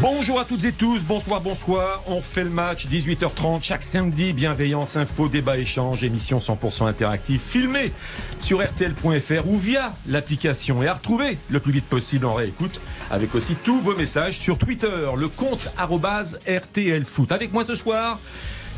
Bonjour à toutes et tous, bonsoir, bonsoir. On fait le match 18h30 chaque samedi. Bienveillance, info, débat, échange, émission 100% interactive, filmée sur RTL.fr ou via l'application et à retrouver le plus vite possible en réécoute avec aussi tous vos messages sur Twitter, le compte arrobase RTL Foot. Avec moi ce soir,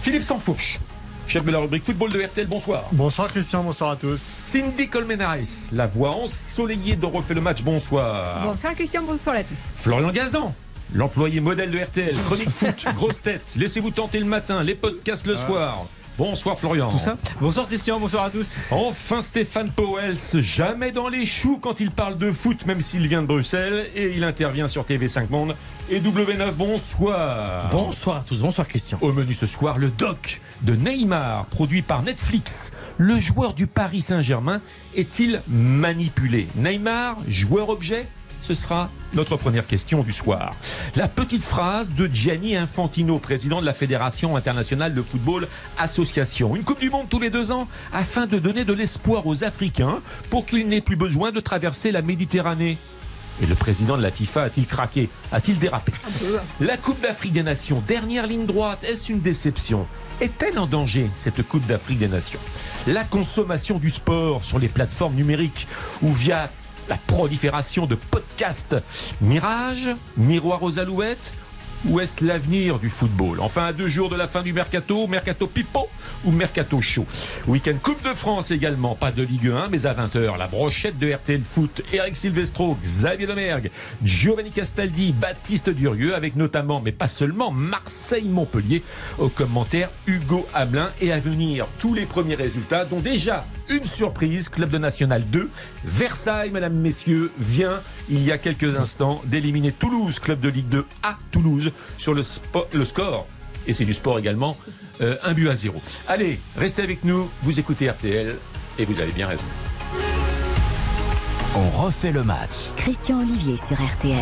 Philippe Sansfourche. Chef de la rubrique football de RTL, bonsoir. Bonsoir Christian, bonsoir à tous. Cindy Colmenares, la voix ensoleillée de Refait le match, bonsoir. Bonsoir Christian, bonsoir à tous. Florian Gazan, l'employé modèle de RTL, chronique foot, grosse tête, laissez-vous tenter le matin, les podcasts le soir. Bonsoir Florian. Tout ça Bonsoir Christian, bonsoir à tous. Enfin Stéphane Powels, jamais dans les choux quand il parle de foot, même s'il vient de Bruxelles, et il intervient sur TV5 Monde. Et W9, bonsoir. Bonsoir à tous, bonsoir Christian. Au menu ce soir, le doc de Neymar, produit par Netflix. Le joueur du Paris Saint-Germain est-il manipulé? Neymar, joueur objet? Ce sera notre première question du soir. La petite phrase de Gianni Infantino, président de la Fédération internationale de football association. Une Coupe du Monde tous les deux ans afin de donner de l'espoir aux Africains pour qu'ils n'aient plus besoin de traverser la Méditerranée. Et le président de la FIFA a-t-il craqué? A-t-il dérapé? La Coupe d'Afrique des Nations, dernière ligne droite, est-ce une déception? Est-elle en danger, cette Coupe d'Afrique des Nations? La consommation du sport sur les plateformes numériques ou via la prolifération de podcasts. Mirage, Miroir aux Alouettes ou est-ce l'avenir du football Enfin, à deux jours de la fin du mercato, mercato pipo ou mercato chaud. Week-end Coupe de France également, pas de Ligue 1, mais à 20h, la brochette de RTL Foot, Eric Silvestro, Xavier Domergue, Giovanni Castaldi, Baptiste Durieux, avec notamment, mais pas seulement, Marseille-Montpellier, au commentaire Hugo Hamelin, et à venir. Tous les premiers résultats, dont déjà une surprise, Club de National 2, Versailles, mesdames, messieurs, vient il y a quelques instants d'éliminer Toulouse, club de Ligue 2 à Toulouse, sur le, spo- le score. Et c'est du sport également, euh, un but à zéro. Allez, restez avec nous, vous écoutez RTL, et vous avez bien raison. On refait le match. Christian Olivier sur RTL.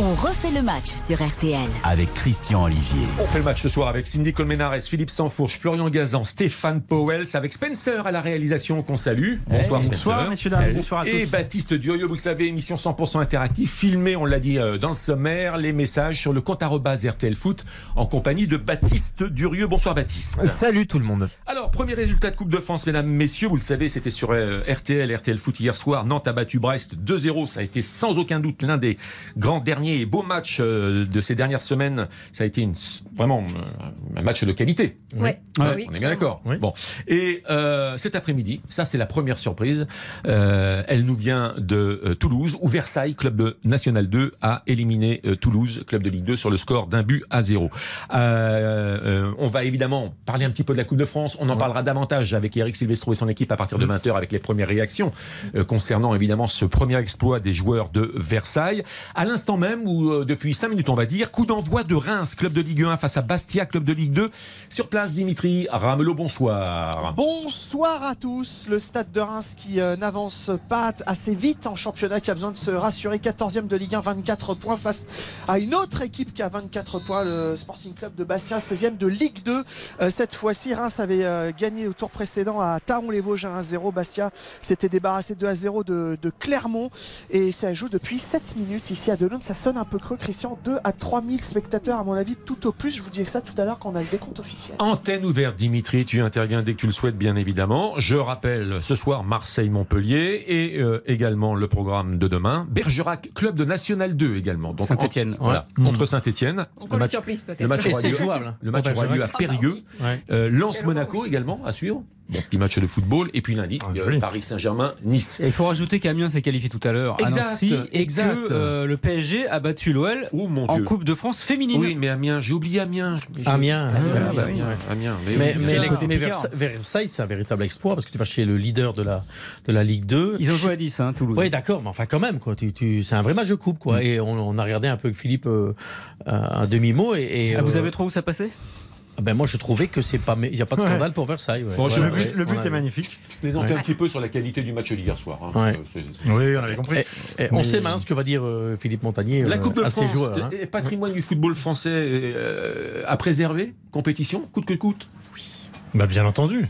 On refait le match sur RTL. Avec Christian Olivier. On fait le match ce soir avec Cindy Colmenares, Philippe Sansfourche, Florian Gazan, Stéphane Powels, avec Spencer à la réalisation qu'on salue. Bonsoir Spencer. Bonsoir messieurs dames, bonsoir à tous. Et Baptiste Durieux, vous le savez, émission 100% interactive, filmée, on l'a dit euh, dans le sommaire, les messages sur le compte arrobase RTL Foot en compagnie de Baptiste Durieux. Bonsoir Baptiste. Salut tout le monde. Alors, premier résultat de Coupe de France, mesdames, messieurs, vous le savez, c'était sur euh, RTL, RTL Foot hier soir. Nantes a battu Brest 2-0. Ça a été sans aucun doute l'un des grands derniers et beaux matchs euh, de ces dernières semaines. Ça a été une, vraiment euh, un match de qualité. Ouais. Ouais, Oui, on est bien d'accord. Oui. Bon. Et euh, cet après-midi, ça c'est la première surprise. euh, elle nous vient de euh, Toulouse, où Versailles, club de National 2, a éliminé euh, Toulouse, club de Ligue 2, sur le score d'un but à zéro. Euh, euh, on va évidemment parler un petit peu de la Coupe de France. On en parlera davantage avec Eric Silvestro et son équipe à partir de 20h avec les premières réactions euh, concernant évidemment ce premier exploit des joueurs de Versailles. À l'instant même, où euh, depuis 5 minutes on va dire, coup d'envoi de Reims, club de Ligue 1 face à Bastia, club de Ligue 2. Sur place, Dimitri Ramelot, bonsoir. Bonsoir à tous. Le stade de Reims qui euh, n'avance pas assez vite en championnat, qui a besoin de se rassurer. 14e de Ligue 1, 24 points face à une autre équipe qui a 24 points, le Sporting Club de Bastia, 16e de Ligue 2. Euh, cette fois-ci, Reims avait gagné au tour précédent à Taron-les-Vosges 1-0. Bastia s'était débarrassé 2-0 de, de Clermont et ça joue depuis 7 minutes ici à Delon. Ça sonne un peu creux, Christian. 2 à 3 000 spectateurs, à mon avis, tout au plus. Je vous disais ça tout à l'heure quand on a le décompte officiel. Antenne ouverte, Dimitri, tu interviens dès que tu le souhaites, bien évidemment. Je rappelle ce soir Marseille-Montpellier et euh, également le programme de demain. Bergerac, club de National 2 également. En- Voilà, contre Saint-Etienne. Surprise peut-être. le match aura lieu, jouable. le match aura lieu à Bergerac. Périgueux. Ouais. Euh, Lens-Monaco également à suivre. Bon, petit match de football. Et puis lundi, Ah, euh. Paris Saint-Germain-Nice. Et il faut rajouter qu'Amiens s'est qualifié tout à l'heure à Exact, Nancy et exact. que euh, le PSG a battu l'OL Oh mon en Dieu. Coupe de France féminine. Oui, mais Amiens, j'ai oublié Amiens. Ah, c'est Amiens. Amiens. Mais, Versailles, c'est un véritable exploit parce que tu vas chez le leader de la, de la Ligue 2. Ils ont joué à 10, hein, Toulouse. Oui, d'accord, mais enfin quand même, quoi. Tu, tu, c'est un vrai match de coupe, Mm. quoi. Et on, on a regardé un peu avec Philippe euh, un un demi-mot et, et, Ah, vous euh, avez trop où ça passait? Ben moi, je trouvais que c'est pas. Il n'y a pas de Ouais. scandale pour Versailles. ouais. Bon, Voilà, Le but, ouais, le but on est magnifique. Je plaisantais Ouais. un petit peu sur la qualité du match d'hier soir. hein. Ouais. Euh, Oui, on avait compris. Eh, eh, on Mais- sait maintenant ce que va dire euh, Philippe Montagnier La euh, Coupe de à ses France, joueurs. hein. patrimoine du football français euh, à préserver, compétition, coûte que coûte? Bah, bien entendu.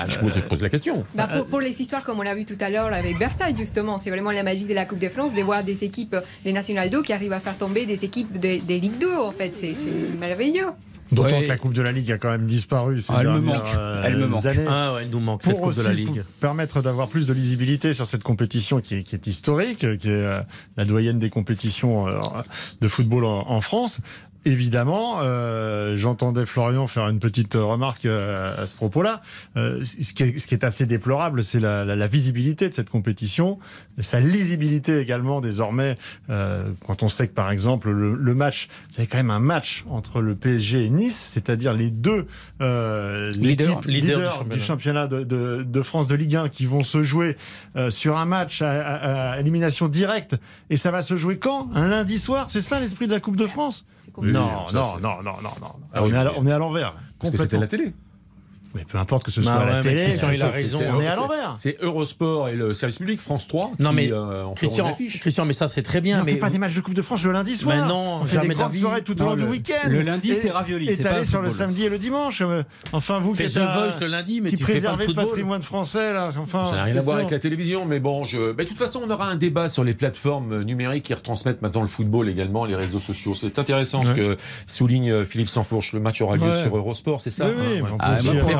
Ah, je, pose, je pose la question. Bah, pour, pour les histoires comme on l'a vu tout à l'heure avec Versailles justement, c'est vraiment la magie de la Coupe de France de voir des équipes des National 2 qui arrivent à faire tomber des équipes des des Ligue 2 en fait, c'est c'est merveilleux. D'autant Ouais. que la Coupe de la Ligue a quand même disparu ces Ah, elle me dernières manque. euh, Elle me manque. Ah ouais, il nous manque cette pour Coupe aussi de la Ligue. pour permettre d'avoir plus de lisibilité sur cette compétition qui est, qui est historique, qui est euh, la doyenne des compétitions euh, de football en, en France. Évidemment, euh, j'entendais Florian faire une petite remarque euh, à ce propos-là. Euh, ce, qui est, ce qui est assez déplorable, c'est la, la- la visibilité de cette compétition, sa lisibilité également désormais. euh, quand on sait que par exemple le, le match, avez quand même un match entre le PSG et Nice, c'est-à-dire les deux euh, Leader. Leader du leaders championnat. du championnat de, de- de France de Ligue 1 qui vont se jouer euh, sur un match à, à- à élimination directe. Et ça va se jouer quand? Un lundi soir? C'est ça l'esprit de la Coupe de France? C'est. Non, non, non, non, non, non. Ah on, est à, l'envers. Parce que c'était Complètement. la télé. Mais peu importe que ce Bah soit à la télé, Christian, que il ce a raison. On est à l'envers. C'est Eurosport et le service public, France 3. Non, mais euh, en Christian. Christian, mais ça c'est très bien. on mais fait pas des matchs de Coupe de France le lundi soir. Mais non, on fait jamais des grandes soirées tout au long du le- week-end. le lundi, c'est ravioli, Et le sur le samedi et le dimanche. euh, Enfin, vous Voice le lundi, mais qui tu fais pas préservez le patrimoine français là. Enfin, Ça n'a rien à voir avec la télévision, mais bon, je... de toute façon, on aura un débat sur les plateformes numériques qui retransmettent maintenant le football également, les réseaux sociaux. C'est intéressant ce que souligne euh, Philippe Sansfourche. Le match aura lieu sur Eurosport, c'est ça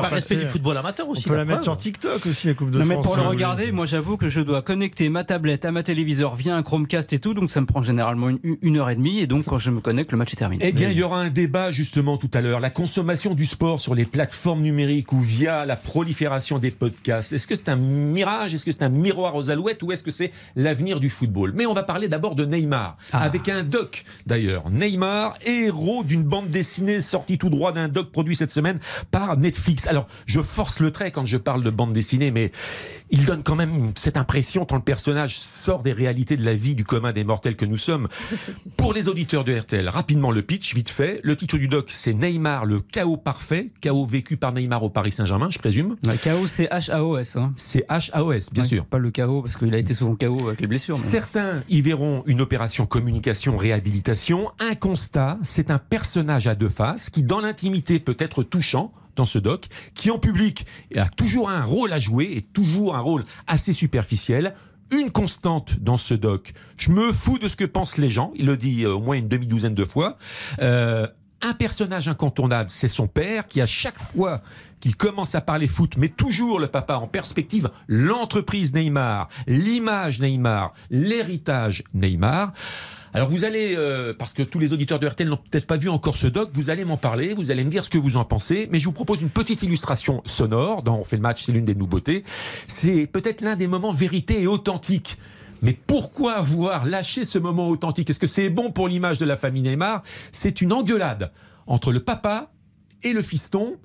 On Ah, par respect du football amateur On aussi. peut la mettre sur TikTok aussi, la Coupe de Non mais pour le regarder, moi j'avoue que je dois connecter ma tablette à ma téléviseur via un Chromecast et tout, donc ça me prend généralement une, une heure et demie, et donc quand je me connecte, le match est terminé. Eh bien, il y aura un débat justement tout à l'heure. La consommation du sport sur les plateformes numériques ou via la prolifération des podcasts. Est-ce que c'est un mirage Est-ce que c'est un miroir aux alouettes Ou est-ce que c'est l'avenir du football? Mais on va parler d'abord de Neymar, avec un doc d'ailleurs. Neymar, héros d'une bande dessinée sortie tout droit d'un doc produit cette semaine par Netflix. Alors, je force le trait quand je parle de bande dessinée, mais il donne quand même cette impression quand le personnage sort des réalités de la vie du commun des mortels que nous sommes. Pour les auditeurs de RTL, rapidement le pitch, vite fait. Le titre du doc, c'est Neymar, le chaos parfait. Chaos vécu par Neymar au Paris Saint-Germain, je présume. Ouais, KO c'est H-A-O-S. Hein. C'est H-A-O-S, bien Ouais, sûr. Pas le KO, parce qu'il a été souvent KO avec les blessures. mais- Certains y verront une opération communication réhabilitation. Un constat, c'est un personnage à deux faces qui, dans l'intimité, peut être touchant dans ce doc, qui en public a toujours un rôle à jouer et toujours un rôle assez superficiel. Une constante dans ce doc, je me fous de ce que pensent les gens, il le dit euh, au moins une demi-douzaine de fois. Euh, un personnage incontournable, c'est son père qui, à chaque fois qu'il commence à parler foot, met toujours le papa en perspective, l'entreprise Neymar, l'image Neymar, l'héritage Neymar. Alors vous allez, euh, parce que tous les auditeurs de RTL n'ont peut-être pas vu encore ce doc, vous allez m'en parler, vous allez me dire ce que vous en pensez, mais je vous propose une petite illustration sonore, dans On fait le match, c'est l'une des nouveautés. C'est peut-être l'un des moments vérité et authentique. Mais pourquoi avoir lâché ce moment authentique? Est-ce que c'est bon pour l'image de la famille Neymar? C'est une engueulade entre le papa et le fiston.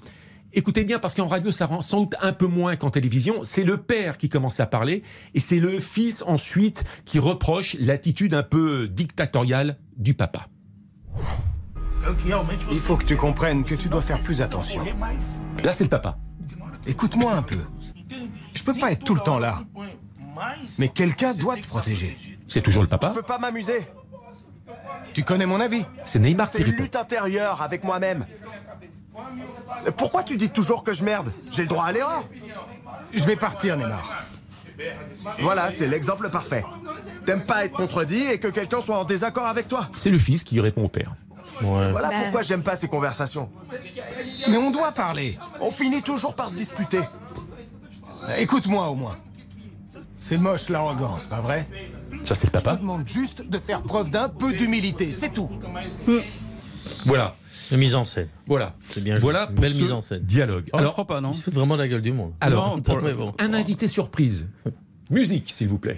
Écoutez bien, parce qu'en radio, ça rend sans doute un peu moins qu'en télévision. C'est le père qui commence à parler, et c'est le fils ensuite qui reproche l'attitude un peu dictatoriale du papa. Il faut que tu comprennes que tu dois faire plus attention. Là, c'est le papa. Écoute-moi un peu. Je peux pas être tout le temps là. Mais quelqu'un doit te protéger. C'est toujours le papa. Je peux pas m'amuser. Tu connais mon avis. C'est Neymar qui C'est lutte intérieure avec moi-même. Pourquoi tu dis toujours que je merde? J'ai le droit à l'erreur. Je vais partir, Neymar. Voilà, c'est l'exemple parfait. T'aimes pas être contredit et que quelqu'un soit en désaccord avec toi. C'est le fils qui répond au père. Voilà Bah. pourquoi j'aime pas ces conversations. Mais on doit parler. On finit toujours par se disputer. Écoute-moi au moins. C'est moche l'arrogance, pas vrai? Ça, c'est le Je te papa. demande juste de faire preuve d'un peu d'humilité, c'est tout. Voilà. C'est mise en scène. Voilà. C'est bien joué. Voilà pour belle ce mise en scène. dialogue. Oh, je crois pas, non. Il se fout vraiment de la gueule du monde. Alors, Non, pour le- Mais bon. un invité surprise. Musique, s'il vous plaît.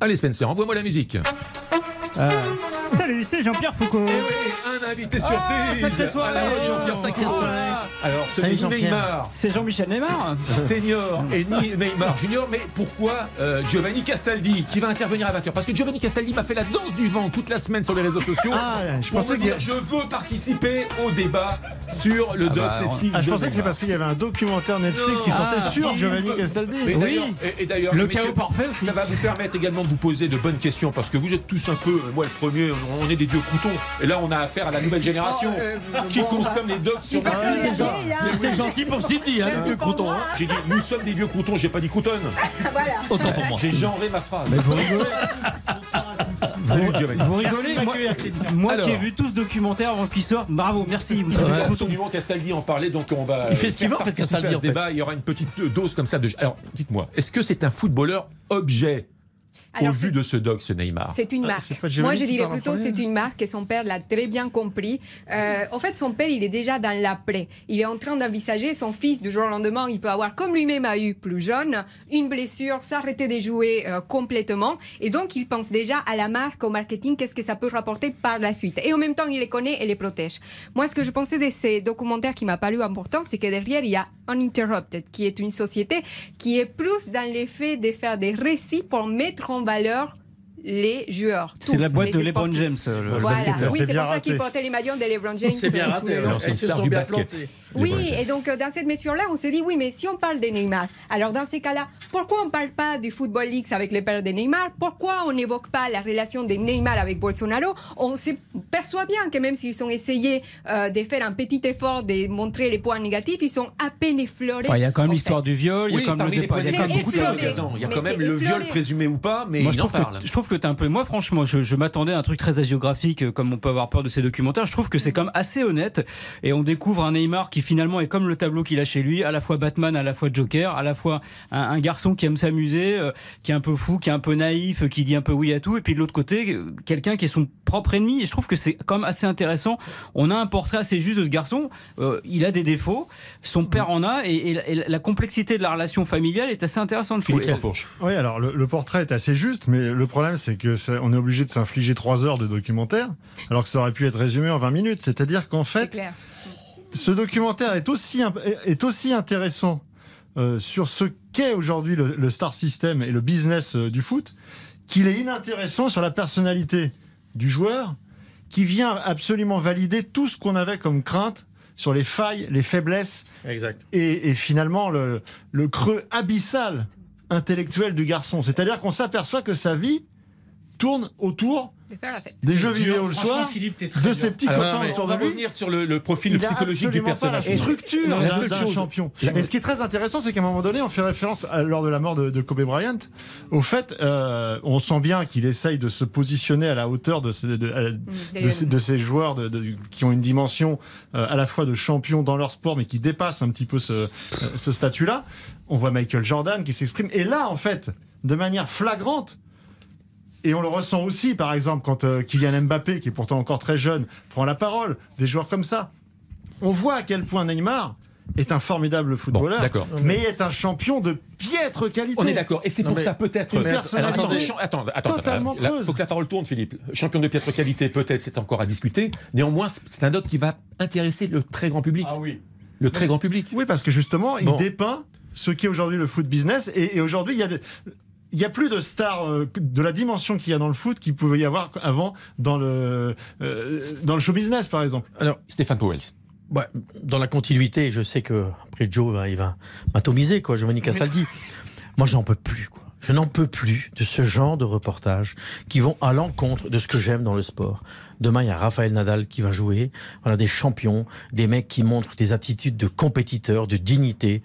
Allez, Spencer, envoie-moi la musique. Ah, Salut, c'est Jean-Pierre Foucault. Un invité surprise. Ah, sacrée soirée. Alors, Jean-Pierre Oh, Sacrée sacrée soirée. soirée. Alors, ce Salut, n'est Jean-Pierre. Neymar. C'est Jean-Michel Neymar. Senior et ni Neymar Junior, mais pourquoi euh, Giovanni Castaldi qui va intervenir à 20h Parce que Giovanni Castaldi m'a fait la danse du vent toute la semaine sur les réseaux sociaux. Ah, je pour pensais dire, je veux participer au débat sur le doc bah, Netflix. Ah, je de pensais que c'est parce qu'il y avait un documentaire Netflix qui sortait Ah, sur Giovanni veut- Castaldi. Et Oui. d'ailleurs, et, et d'ailleurs, Le chaos parfait. Ça va vous permettre également de vous poser de bonnes questions parce que vous êtes tous un peu, moi le premier, on est des vieux croutons. Et là, on a affaire à la nouvelle génération Oh, euh, qui bon, consomme les docs sur C'est la gentil, vieille, hein. c'est gentil pour Sydney, hein, le vieux pour crouton. moi, hein. J'ai dit, nous sommes des vieux croutons, j'ai pas dit croutonne. Voilà. Autant pour moi. J'ai genré ma phrase. vous rigolez Salut Giovanni. Vous rigolez Moi, moi qui ai vu tout ce documentaire avant qu'il sorte, bravo, merci. Castaldi en parlait, donc on va. Il fait ce qu'il veut, en fait, Castaldi, débat. Il y aura une petite dose comme ça de. Alors, dites-moi, est-ce que c'est un footballeur objet? Au vu de ce doc, ce Neymar C'est une Ah, marque. Moi, je dirais plutôt c'est une marque et son père l'a très bien compris. Euh, en fait, son père, il est déjà dans l'après. Il est en train d'envisager son fils du jour au lendemain. Il peut avoir, comme lui-même a eu plus jeune, une blessure, s'arrêter de jouer euh, complètement. Et donc, il pense déjà à la marque, au marketing, qu'est-ce que ça peut rapporter par la suite? Et en même temps, il les connaît et les protège. Moi, ce que je pensais de ces documentaires qui m'a paru important, c'est que derrière, il y a Uninterrupted, qui est une société qui est plus dans l'effet de faire des récits pour mettre en valeur les joueurs. C'est la boîte de LeBron. James. euh, le- Voilà, oui, C'est pour ça qu'il portait les maillots de LeBron James. C'est bien raté. c'est une star du basket. plantées. Oui, et donc euh, dans cette mesure-là, on s'est dit, oui, mais si on parle de Neymar, alors dans ces cas-là, pourquoi on ne parle pas du Football League avec le père de Neymar? Pourquoi on n'évoque pas la relation de Neymar avec Bolsonaro? On se perçoit bien que même s'ils ont essayé euh, de faire un petit effort de montrer les points négatifs, ils sont à peine effleurés. Enfin, il y a quand même l'histoire du viol, il y a quand même le les départ, il y a quand même C'est beaucoup de choses. effleuré. raison. Il y a Mais quand même c'est le viol présumé ou pas, mais Moi, je trouve, parle. que, je trouve que t'es un peu. Moi, franchement, je, je m'attendais à un truc très hagiographique, euh, comme on peut avoir peur de ces documentaires. Je trouve que c'est quand même assez honnête. Et on découvre un Neymar qui finalement est comme le tableau qu'il a chez lui, à la fois Batman, à la fois Joker, à la fois un, un garçon qui aime s'amuser, euh, qui est un peu fou, qui est un peu naïf, qui dit un peu oui à tout. Et puis de l'autre côté, euh, quelqu'un qui est son propre ennemi. Et je trouve que c'est quand même assez intéressant. On a un portrait assez juste de ce garçon. Euh, il a des défauts. Son père en a. Et, et la- et la complexité de la relation familiale est assez intéressante. je trouve. Philippe Sansfourche. Oui, alors le, le portrait est assez juste, mais le problème c'est que ça- on est obligé de s'infliger trois heures de documentaire, alors que ça aurait pu être résumé en 20 minutes. C'est-à-dire qu'en C'est fait, clair. Ce documentaire est aussi, imp- est aussi intéressant euh, sur ce qu'est aujourd'hui le, le star system et le business euh, du foot, qu'il est inintéressant sur la personnalité du joueur, qui vient absolument valider tout ce qu'on avait comme crainte sur les failles, les faiblesses Exact. et, et finalement le, le creux abyssal intellectuel du garçon. C'est-à-dire qu'on s'aperçoit que sa vie tourne autour De faire la fête. des jeux dur. vidéo le soir, Philippe, t'es très de dur. ses petits copains autour on de va revenir sur le, le profil Il a psychologique du pas la personnage. structure Non, la d'un champion. Et ce qui est très intéressant, c'est qu'à un moment donné, on fait référence à- lors de la mort de, de Kobe Bryant. Au fait, euh, on sent bien qu'il essaye de se positionner à la hauteur de, ce- de- de- de ces, de ces joueurs de- de- qui ont une dimension euh, à la fois de champion dans leur sport, mais qui dépassent un petit peu ce, euh, ce statut-là. On voit Michael Jordan qui s'exprime. Et là, en fait, de manière flagrante, et on le ressent aussi, par exemple, quand euh, Kylian Mbappé, qui est pourtant encore très jeune, prend la parole, des joueurs comme ça. On voit à quel point Neymar est un formidable footballeur, d'accord. mais est un champion de piètre qualité. On est d'accord. Et c'est pour ça peut-être. Attendez, attendez, totalement là, creuse. faut que la parole tourne, Philippe. Champion de piètre qualité, peut-être, c'est encore à discuter. Néanmoins, c'est un doc qui va intéresser le très grand public. Ah oui. Le très grand public. Oui, parce que justement, il Bon. dépeint ce qu'est aujourd'hui le foot business. Et, et aujourd'hui, il y a des- Il n'y a plus de stars euh, de la dimension qu'il y a dans le foot qu'il pouvait y avoir avant dans le, euh, dans le show business, par exemple. Alors, Stéphane Powell. Ouais, dans la continuité, je sais que après Joe, bah, il va m'atomiser, quoi, Giovanni Castaldi. Moi, j'en peux plus, quoi. Je n'en peux plus de ce genre de reportages qui vont à l'encontre de ce que j'aime dans le sport. Demain, il y a Raphaël Nadal qui va jouer. Voilà, des champions, des mecs qui montrent des attitudes de compétiteurs, de dignité.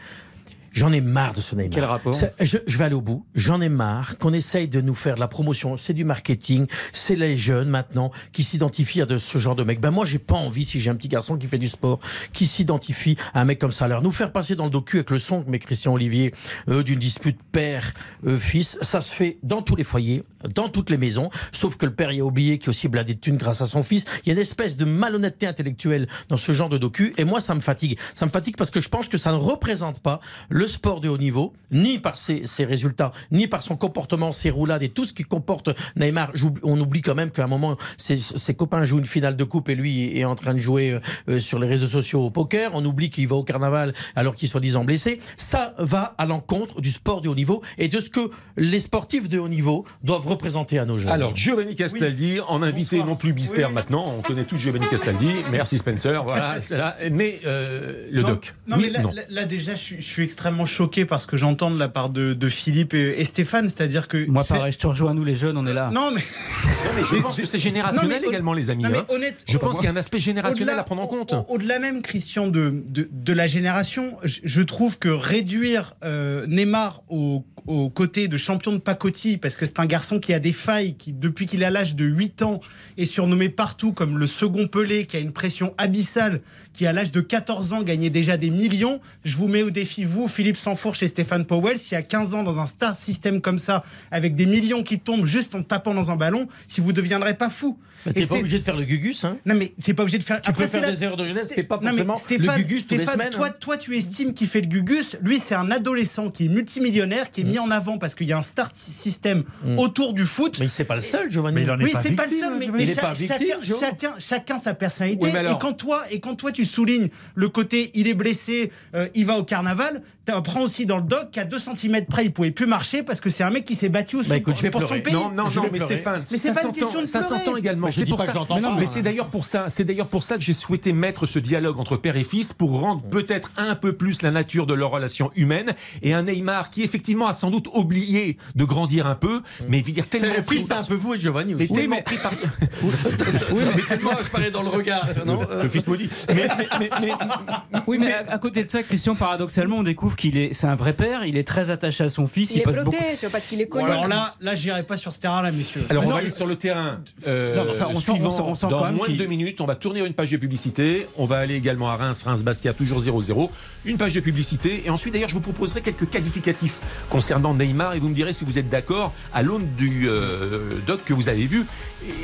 J'en ai marre de ce Neymar. Quel rapport je, je vais aller au bout. J'en ai marre qu'on essaye de nous faire de la promotion. C'est du marketing. C'est les jeunes maintenant qui s'identifient à de ce genre de mec. Ben moi, j'ai pas envie, si j'ai un petit garçon qui fait du sport, qui s'identifie à un mec comme ça. Alors, nous faire passer dans le docu avec le son que met Christian Olivier euh, d'une dispute père-fils, ça se fait dans tous les foyers. Dans toutes les maisons, sauf que le père y a oublié est aussi blindé de thunes grâce à son fils. Il y a une espèce de malhonnêteté intellectuelle dans ce genre de docu, et moi ça me fatigue. Ça me fatigue parce que je pense que ça ne représente pas le sport de haut niveau, ni par ses, résultats, ni par son comportement, ses roulades et tout ce qui comporte Neymar. On oublie quand même qu'à un moment, ses, ses copains jouent une finale de coupe et lui est en train de jouer euh, sur les réseaux sociaux au poker. On oublie qu'il va au carnaval alors qu'il est soi-disant blessé. Ça va à l'encontre du sport de haut niveau et de ce que les sportifs de haut niveau doivent représenter à nos jeunes. Alors, Giovanni Castaldi, en invité non plus Bister maintenant, on connaît tous Giovanni Castaldi, merci Spencer, voilà, c'est là. mais euh, le non, doc. Non, oui, mais là, non. là- là, déjà, je suis, je suis extrêmement choqué parce que j'entends de la part de, de Philippe et, et Stéphane, c'est-à-dire que. Moi, pareil, je te rejoins, nous les jeunes, on est là. Non, mais. Non, mais je pense que c'est générationnel Non, mais- également, les amis. non, mais hein. honnête- je pense qu'il y a un aspect générationnel à prendre en compte. au- Au-delà même, Christian, de, de, de la génération, je, je trouve que réduire euh, Neymar au, au côté de champion de pacotille, parce que c'est un garçon qui a des failles, qui depuis qu'il a l'âge de 8 ans est surnommé partout comme le second Pelé, qui a une pression abyssale, qui à l'âge de 14 ans gagnait déjà des millions, je vous mets au défi, vous, Philippe Sanfourche et Stéphane Powell, si à 15 ans, dans un star system comme ça, avec des millions qui tombent juste en tapant dans un ballon, si vous ne deviendrez pas fou. Mais t'es pas obligé de faire le gugus, hein non mais c'est pas obligé de faire. Tu peux c'est faire des erreurs de jeunesse, pas Non, forcément le Stéphane, gugus les Stéphane, semaines, Toi, hein. toi, tu estimes qu'il fait le gugus. Lui, c'est un adolescent qui est multimillionnaire, qui est mis en avant parce qu'il y a un start system autour du foot. Mais c'est pas le seul, Giovanni. Mais il en est Oui, pas c'est pas le victime, seul, mais Pas victime, chacun, chacun, chacun sa personnalité. Oui, mais alors- et quand toi, et quand toi, tu soulignes le côté, il est blessé, euh, il va au carnaval. Tu apprends aussi dans le doc qu'à 2 cm près, il pouvait plus marcher parce que c'est un mec qui s'est battu au Bah, écoute, je vais pour son pleurer. pays. Non, non, Je non, mais pleurer. Stéphane, Mais c'est ça pas une question s'entend, de ça s'entend également. Mais C'est pour pas ça. Mais, mais hein. c'est d'ailleurs pour ça, c'est d'ailleurs pour ça que j'ai souhaité mettre ce dialogue entre père et fils pour rendre peut-être un peu plus la nature de leur relation humaine et un Neymar qui effectivement a sans doute oublié de grandir un peu, mais dire tellement Le pris c'est par- un peu vous et Giovanni mais aussi. tellement pris par Oui, mais tellement je parlais dans le regard. Non le fils maudit. Mais, mais- mais- mais- Oui, mais à côté de ça, Christian, paradoxalement, on découvre qu'il est, c'est un vrai père. Il est très attaché à son fils. Il, les passe beaucoup. protège parce qu'il est Bon, connu. alors là, là, j'irai pas sur ce terrain-là, messieurs. Alors, on va aller sur le terrain euh, Non, enfin, on sent- suivant on sent- on sent quand dans moins de deux minutes. On va tourner une page de publicité. On va aller également à Reims, Reims-Bastia, toujours 0-0. Une page de publicité. Et ensuite, d'ailleurs, je vous proposerai quelques qualificatifs concernant Neymar. Et vous me direz si vous êtes d'accord à l'aune du euh, doc que vous avez vu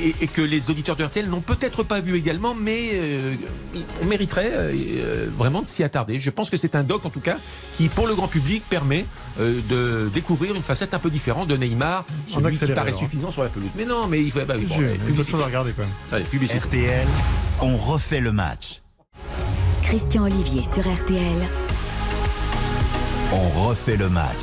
et, et que les auditeurs de RTL n'ont peut-être pas vu également, mais euh, on mériterait euh, vraiment de s'y attarder. Je pense que c'est un doc, en tout cas, qui, pour le grand public, permet euh, de découvrir une facette un peu différente de Neymar, celui qui paraît alors. suffisant sur la pelouse. Mais non, mais il faut. Bah, oui, bon, J'ai allez, une publicité. chose à regarder quand même. Allez, publicité. RTL, on refait le match. Christian Olivier sur RTL. On refait le match.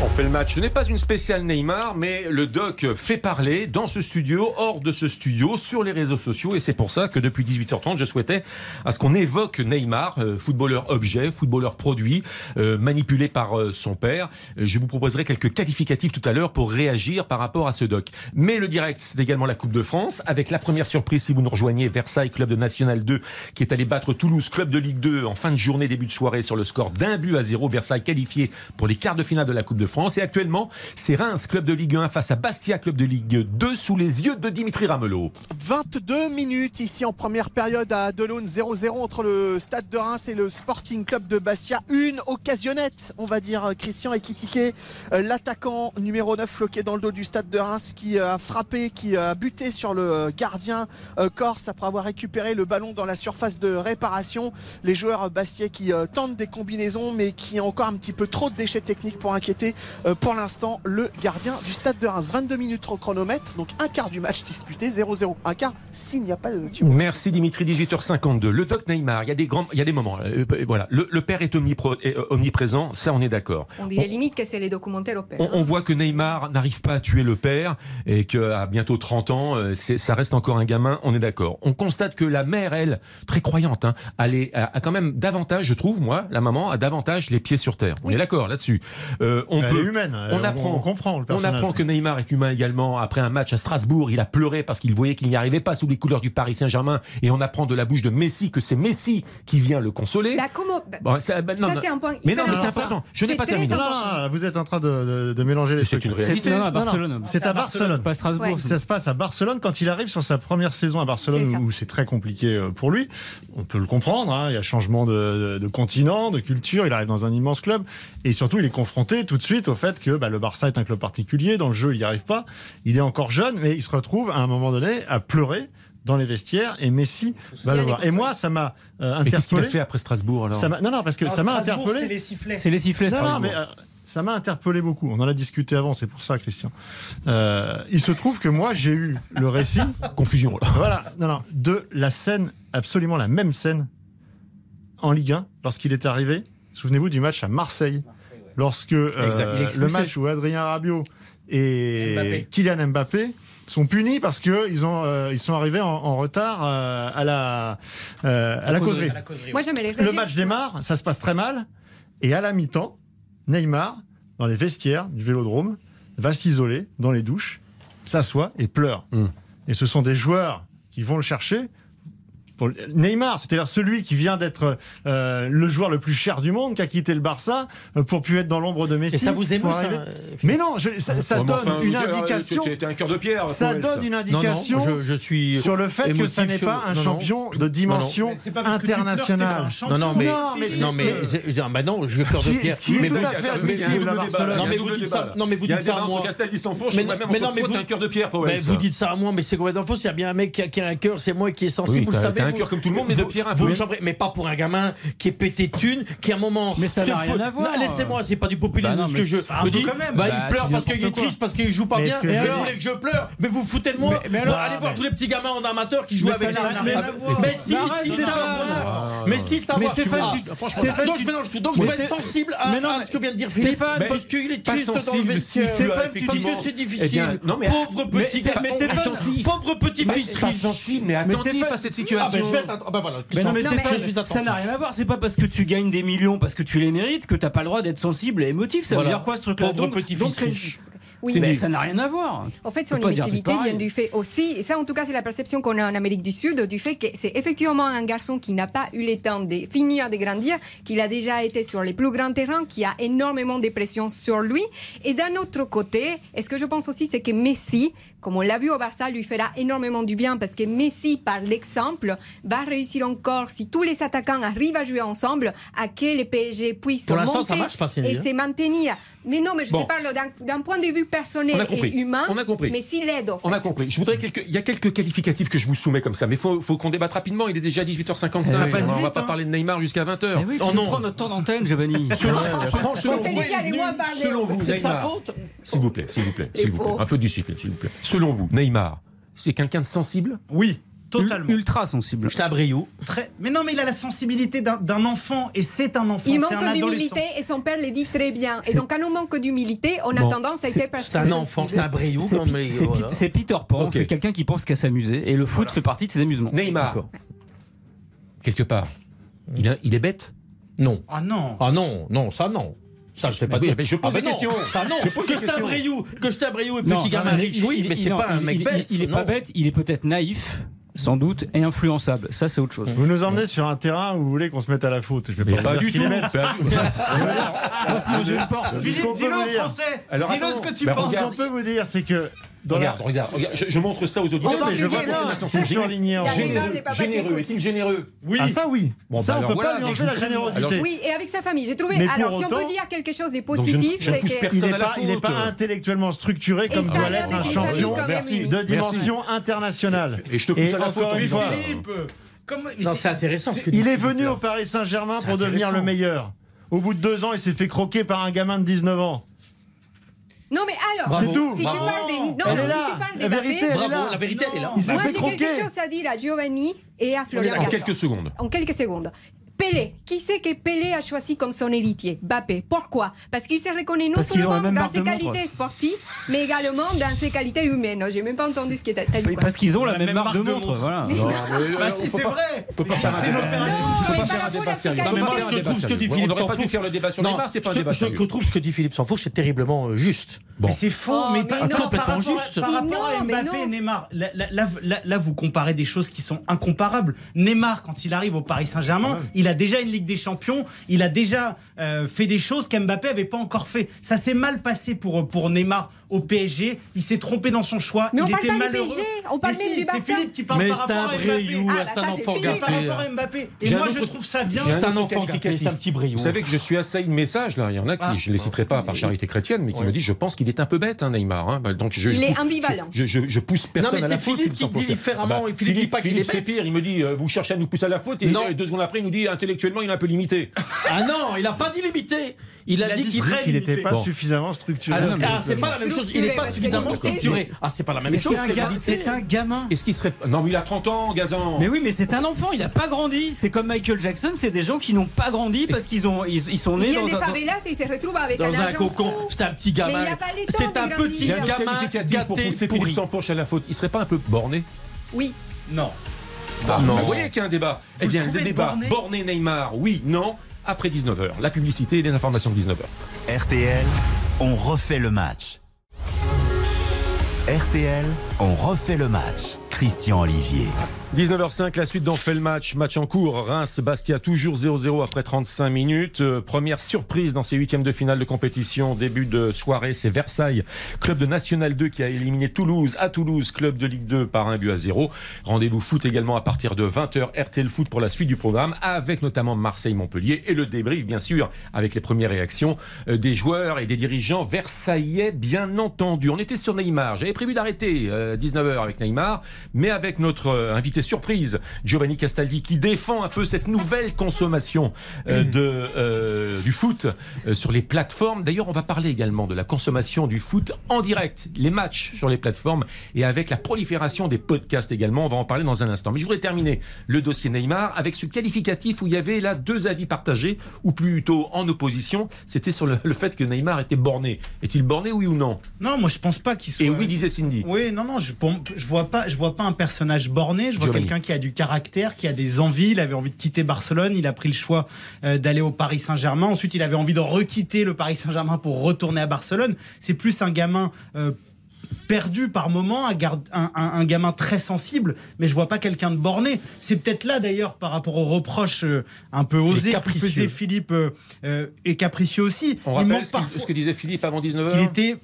On fait le match. Ce n'est pas une spéciale Neymar, mais le doc fait parler dans ce studio, hors de ce studio, sur les réseaux sociaux. Et c'est pour ça que depuis 18h30, je souhaitais à ce qu'on évoque Neymar, euh, footballeur objet, footballeur produit, euh, manipulé par euh, son père. Je vous proposerai quelques qualificatifs tout à l'heure pour réagir par rapport à ce doc. Mais le direct, c'est également la Coupe de France, avec la première surprise, si vous nous rejoignez, Versailles, club de National 2, qui est allé battre Toulouse, club de Ligue 2, en fin de journée, début de soirée, sur le score d'un but à zéro. Versailles qualifié pour les quarts de finale de la Coupe de France. Et actuellement, c'est Reims, club de Ligue 1, face à Bastia, club de Ligue 2, sous les yeux de Dimitri Ramelot. 22 minutes ici en première période à Delaune 0-0 entre le Stade de Reims et le Sporting Club de Bastia. Une occasionnette, on va dire, Christian Ekitike, euh, l'attaquant numéro 9 floqué dans le dos du Stade de Reims qui a frappé, qui a buté sur le gardien euh, corse après avoir récupéré le ballon dans la surface de réparation. Les joueurs bastiais qui euh, tentent des combinaisons mais qui ont encore un petit peu trop de déchets techniques pour inquiéter euh, pour l'instant le gardien du Stade de Reims. 22 minutes au chronomètre, donc un quart du match disputé, 0-0. Un quart s'il n'y a pas de. Merci Dimitri, 18h52. Le doc Neymar, il y a des grands, il y a des moments. euh, euh, voilà, le, le père est, omnipro- est, euh, omniprésent, ça on est d'accord. On dirait limite que c'est les documentaires au père. On, on voit que Neymar n'arrive pas à tuer le père et qu'à bientôt 30 ans, euh, c'est- ça reste encore un gamin, on est d'accord. On constate que la mère, elle, très croyante, hein, elle est- a, a quand même davantage, je trouve, moi, la maman, a davantage les pieds sur terre. On est d'accord là-dessus. Euh, on Elle peut, est humaine, On on- apprend, on comprend le on apprend que Neymar est humain également. Après un match à Strasbourg, il a pleuré parce qu'il voyait qu'il n'y arrivait pas sous les couleurs du Paris Saint-Germain. Et on apprend de la bouche de Messi que c'est Messi qui vient le consoler. Bah, comment bah, Bon, ça, bah, non, ça, non. c'est un point Mais non, mais c'est important. Je n'ai pas terminé. Non, vous êtes en train de, de- de mélanger les C'est une C'est réalité. non, à Barcelone. C'est à Barcelone. Pas Strasbourg. Ouais. Ça se passe à Barcelone quand il arrive sur sa première saison à Barcelone où c'est très compliqué euh, pour lui. On peut le comprendre. hein, Il y a changement de, de- de continent, de culture. Il arrive dans un immense club et surtout il est confronté tout de suite suite au fait que bah, le Barça est un club particulier, dans le jeu il n'y arrive pas, il est encore jeune, mais il se retrouve à un moment donné à pleurer dans les vestiaires et Messi va le voir. Et moi, ça m'a euh, Mais qu'est-ce qu'il a interpellé. fait après Strasbourg alors Ça non, non, parce que Alors, ça m'a Strasbourg, interpellé. C'est les sifflets. C'est les sifflets, Non, non, mais euh, ça m'a interpellé beaucoup. On en a discuté avant, c'est pour ça, Christian. Euh, il se trouve que moi, j'ai eu le récit. Confusion. là. voilà, non, non, de la scène, absolument la même scène en Ligue 1, lorsqu'il est arrivé. Souvenez-vous du match à Marseille, lorsque euh, le match où Adrien Rabiot et Mbappé. Kylian Mbappé sont punis parce qu'ils ont euh, ils sont arrivés en, en retard euh, à la euh, à la causerie. À la causerie, Moi, j'aimerais Le match démarre, ça se passe très mal. Et à la mi-temps, Neymar, dans les vestiaires du vélodrome, va s'isoler dans les douches, s'assoit et pleure. Mm. Et ce sont des joueurs qui vont le chercher. Pour... Neymar, c'est-à-dire celui qui vient d'être euh, le joueur le plus cher du monde, qui a quitté le Barça euh, pour plus être dans l'ombre de Messi. Et ça vous émeut, ça, Mais non, je- ça, ça Ouais, donne enfin, une indication. tu- tu- T'es un cœur de pierre. Ça Powell, donne une Non, non, indication je, je suis sur le fait que ça n'est sur- pas un non, non. champion de dimension internationale. Non, non, mais, Non, mais non, ah, bah non, je cœur de pierre. mais vous, Non, dites ça- non, mais vous dites ça à moi. Mais non, mais non, vous- dites ça à moi, mais c'est complètement faux. S'il y a bien un mec qui a, un cœur, c'est moi qui est sensible, vous le savez. Un cœur comme tout le monde, mais de pierre vous mais pas pour un gamin qui est pété de thunes, qui à un moment. Mais ça n'a rien à voir. Laissez-moi, c'est pas du populisme Bah ce mais- que je me dis. quand même. Bah, Bah, il pleure tu parce qu'il est triste, parce qu'il joue pas Mais bien. alors, vous voulez que je pleure Mais vous foutez de moi. Mais- mais allez voir tous les petits gamins en amateur qui jouent Mais avec ça ça. Mais si, Mais si, ça va voir. Mais si, ça Mais va. Ah, franchement, Stéphane, donc tu- je mélange tout. Donc Mais je vais être sensible à Mais mais- ce que vient de dire Stéphane, parce qu'il est triste dans le vestiaire. Stéphane, Parce que c'est difficile. mais- Pauvre Mais- petit mais- garçon. mais. Pauvre petit Mais fils riche. mais Mais attentif à cette Ah situation. Ben je vais être att- ah ben voilà. Mais non, mais Non, mais- Stéphane, je suis ça n'a rien à voir. C'est pas parce que tu gagnes des millions, parce que tu les mérites, que t'as pas le droit d'être sensible et émotif. Ça Voilà. veut dire quoi ce truc-là Pauvre donc c'est- riche. Oui, Mais mais ça n'a rien à voir. En fait, On son émotivité vient du fait aussi, et ça en tout cas c'est la perception qu'on a en Amérique du Sud, du fait que c'est effectivement un garçon qui n'a pas eu le temps de finir de grandir, qu'il a déjà été sur les plus grands terrains, qui a énormément de pression sur lui. Et d'un autre côté, et ce que je pense aussi, c'est que Messi, comme on l'a vu au Barça, lui fera énormément du bien parce que Messi, par l'exemple, va réussir encore, si tous les attaquants arrivent à jouer ensemble, à que le PSG puisse Pour l'instant, monter ça marche pas, et hein. se maintenir. Mais non, mais je Bon. te parle d'un- point de vue personnel On a compris. et humain. On a compris. Mais s'il aide, en On a compris. Je voudrais quelques. Il y a quelques qualificatifs que je vous soumets comme ça, mais faut, faut qu'on débatte rapidement. Il est déjà 18h55. Ça passe on va vite, pas hein. parler de Neymar jusqu'à 20h. Eh oui, oh non. prendre notre temps d'antenne, Giovanni. Selon, selon, selon vous, les les selon C'est sa faute. s'il vous plaît, s'il vous plaît, s'il vous plaît, un peu de discipline, s'il vous plaît. Selon vous, Neymar, c'est quelqu'un de sensible? Oui, totalement. Ultra sensible. J'étais à Briouc. Très... Mais non, mais il a la sensibilité d'un enfant et c'est un enfant. Il manque d'humilité et son père le dit très bien. Et donc, quand on manque d'humilité, on a Bon, tendance à c'est- être C'est un enfant, c'est un Briouc. C'est les- voilà. Peter Pan, c'est quelqu'un qui pense qu'à s'amuser. Et le foot fait partie de ses amusements. Neymar, quelque part, il, a- il est bête? Non. Ah non. Ah non, non, ça non. Ça, je sais pas Oui, dire. mais je pose Ah des questions. Ça non. Je pose que. Briouc, que c'est un Briouc et Non, petit gamin non, mais riche. il- Oui, mais c'est pas un il- mec bête. Il est pas bête, il est peut-être naïf, sans doute, et influençable. Ça, c'est autre chose. Vous nous emmenez sur un terrain où vous voulez qu'on se mette à la faute. Je vais pas dire du qui tout. Pas On se manger une porte. Philippe, dis-le en français. Alors, Dis-le ce que tu penses. Ce qu'on peut vous dire, c'est que dans Regarde, regarde, regarde, je, je montre ça aux auditeurs. Mais je vois C'est généreux, surligné a généreux. Généreux, est-il généreux Oui. Ah ça oui. Bon, ça bah on alors peut voilà, pas lui enlever la générosité. alors- Oui, et avec sa famille. J'ai trouvé. Alors, si on autant- peut dire quelque chose de ne- positif, ne c'est pousse que. personne Il à n'est pas, intellectuellement structuré comme doit l'être un une champion de dimension internationale. Et je te pousse à la ça. Philippe, Non, c'est intéressant ce que Il est venu là. au Paris Saint-Germain pour devenir le meilleur. Au bout de deux ans, il s'est fait croquer par un gamin de 19 ans. Non, mais alors. Bravo. Si tu parles des. Non, Elle non, là. si tu parles La des vérité, Mbappé. elle est Bravo, là. la vérité, elle est là. Il s'est Moi, fait j'ai quelque croquer. chose à dire à Giovanni et à Florian En Gasson. quelques secondes. En quelques secondes. Pelé, qui c'est que Pelé a choisi comme son héritier? Mbappé. Pourquoi? Parce qu'il se reconnaît non Parce seulement dans ses qualités sportives, mais également dans ses qualités humaines. J'ai même pas entendu ce t'as t'as dit. Quoi. Parce qu'ils ont la, La même même marque de marque de montre. montre. Voilà. Non, mais, Bah euh, si peut c'est pas- vrai. on peut pas faire un c'est débat. pas sérieux. Je trouve ce que dit On Philippe n'aurait pas s'en dû fout. faire le débat sur Neymar, c'est pas un débat sérieux. que trouve ce que dit Philippe Sansfourche, c'est terriblement euh, juste. Mais c'est faux, Oh, mais, attends, Complètement juste. par rapport à Non, mais Mbappé Neymar, là, vous comparez des choses qui sont incomparables. Neymar, quand il arrive au Paris Saint-Germain, il il a déjà une Ligue des Champions, il a déjà euh, fait des choses qu'Mbappé avait pas encore fait. Ça s'est mal passé pour, pour Neymar au PSG. Il s'est trompé dans son choix. Mais on il parle était pas du malheureux. PSG, on parle Mais même si, du Barça. C'est Philippe qui parle Mais par rapport à Mbappé. Ah, c'est bah, un enfant Philippe. Par gâté. rapport à Mbappé. Et moi, je trouve ça bien. C'est un enfant gâté, c'est un petit bréou. Vous savez que je suis assailli de messages là. Il y en a qui, Ah. je ne les citerai pas par charité chrétienne, mais qui Ouais. me disent je pense qu'il est un peu bête, hein, Neymar. hein. Bah, Donc je, Il est ambivalent. Je, je- je pousse personne mais à la c'est faute. Philippe qui dit différemment, et Philippe dit pas qu'il est pire. Il me dit euh, vous cherchez à nous pousser à la faute et euh, deux secondes après il nous dit intellectuellement il est un peu limité. Ah non, il a pas dit limité. Il a Il a dit dit qu'il n'était pas Bon. suffisamment structuré. Ah, non, mais ah, c'est pas la même chose. Il n'est pas suffisamment structuré. Ah, c'est pas la même Mais chose. c'est un, un gamin. Est-ce qu'il serait non mais il a 30 ans, Gazan. Mais oui, mais c'est un enfant, il n'a pas grandi. C'est comme Michael Jackson, c'est des gens qui n'ont pas grandi parce qu'ils ont, ils, ils sont Il nés vient dans des un. favelas et il se retrouve avec un Dans un argent cocon, c'est un petit gamin. il C'est un petit un gamin pour gâté pousser Philippe pourri. Sanfourche à la faute. Il serait pas un peu borné? Oui. Non. Ah, Vous voyez qu'il y a un débat. Eh bien, le débat borné borné Neymar, oui, non, après 19h. La publicité et les informations de 19h. RTL, on refait le match. RTL, on refait le match. Christian Olivier. 19h05, la suite d'en fait le match. Match en cours. Reims-Bastia, toujours 0-0 après 35 minutes. Euh, première surprise dans ces huitièmes de finale de compétition. Début de soirée, c'est Versailles, club de National 2 qui a éliminé Toulouse à Toulouse, club de Ligue 2 par un but à 0. Rendez-vous foot également à partir de 20h. RTL Foot pour la suite du programme, avec notamment Marseille-Montpellier et le débrief, bien sûr, avec les premières réactions euh, des joueurs et des dirigeants versaillais, bien entendu. On était sur Neymar. J'avais prévu d'arrêter euh, 19h avec Neymar, mais avec notre euh, invité surprise, Giovanni Castaldi, qui défend un peu cette nouvelle consommation euh, de, euh, du foot euh, sur les plateformes. D'ailleurs, on va parler également de la consommation du foot en direct, les matchs sur les plateformes et avec la prolifération des podcasts également. On va en parler dans un instant. Mais je voudrais terminer le dossier Neymar avec ce qualificatif où il y avait là deux avis partagés, ou plutôt en opposition. C'était sur le, le fait que Neymar était borné. Est-il borné, oui ou non? Non, moi je pense pas qu'il soit. Et oui, disait Cindy. Oui, non, non, je, pour- je vois pas, je vois pas un personnage borné. Je vois Quelqu'un qui a du caractère, qui a des envies. Il avait envie de quitter Barcelone. Il a pris le choix euh, d'aller au Paris Saint-Germain. Ensuite, il avait envie de requitter le Paris Saint-Germain pour retourner à Barcelone. C'est plus un gamin. Perdu par moment, un, un- un- gamin très sensible, mais je vois pas quelqu'un de borné. C'est peut-être là d'ailleurs par rapport aux reproches euh, un peu osés que faisait Philippe euh, euh, et capricieux aussi. On Il ce, parfois- ce que disait Philippe avant 19h qu'il était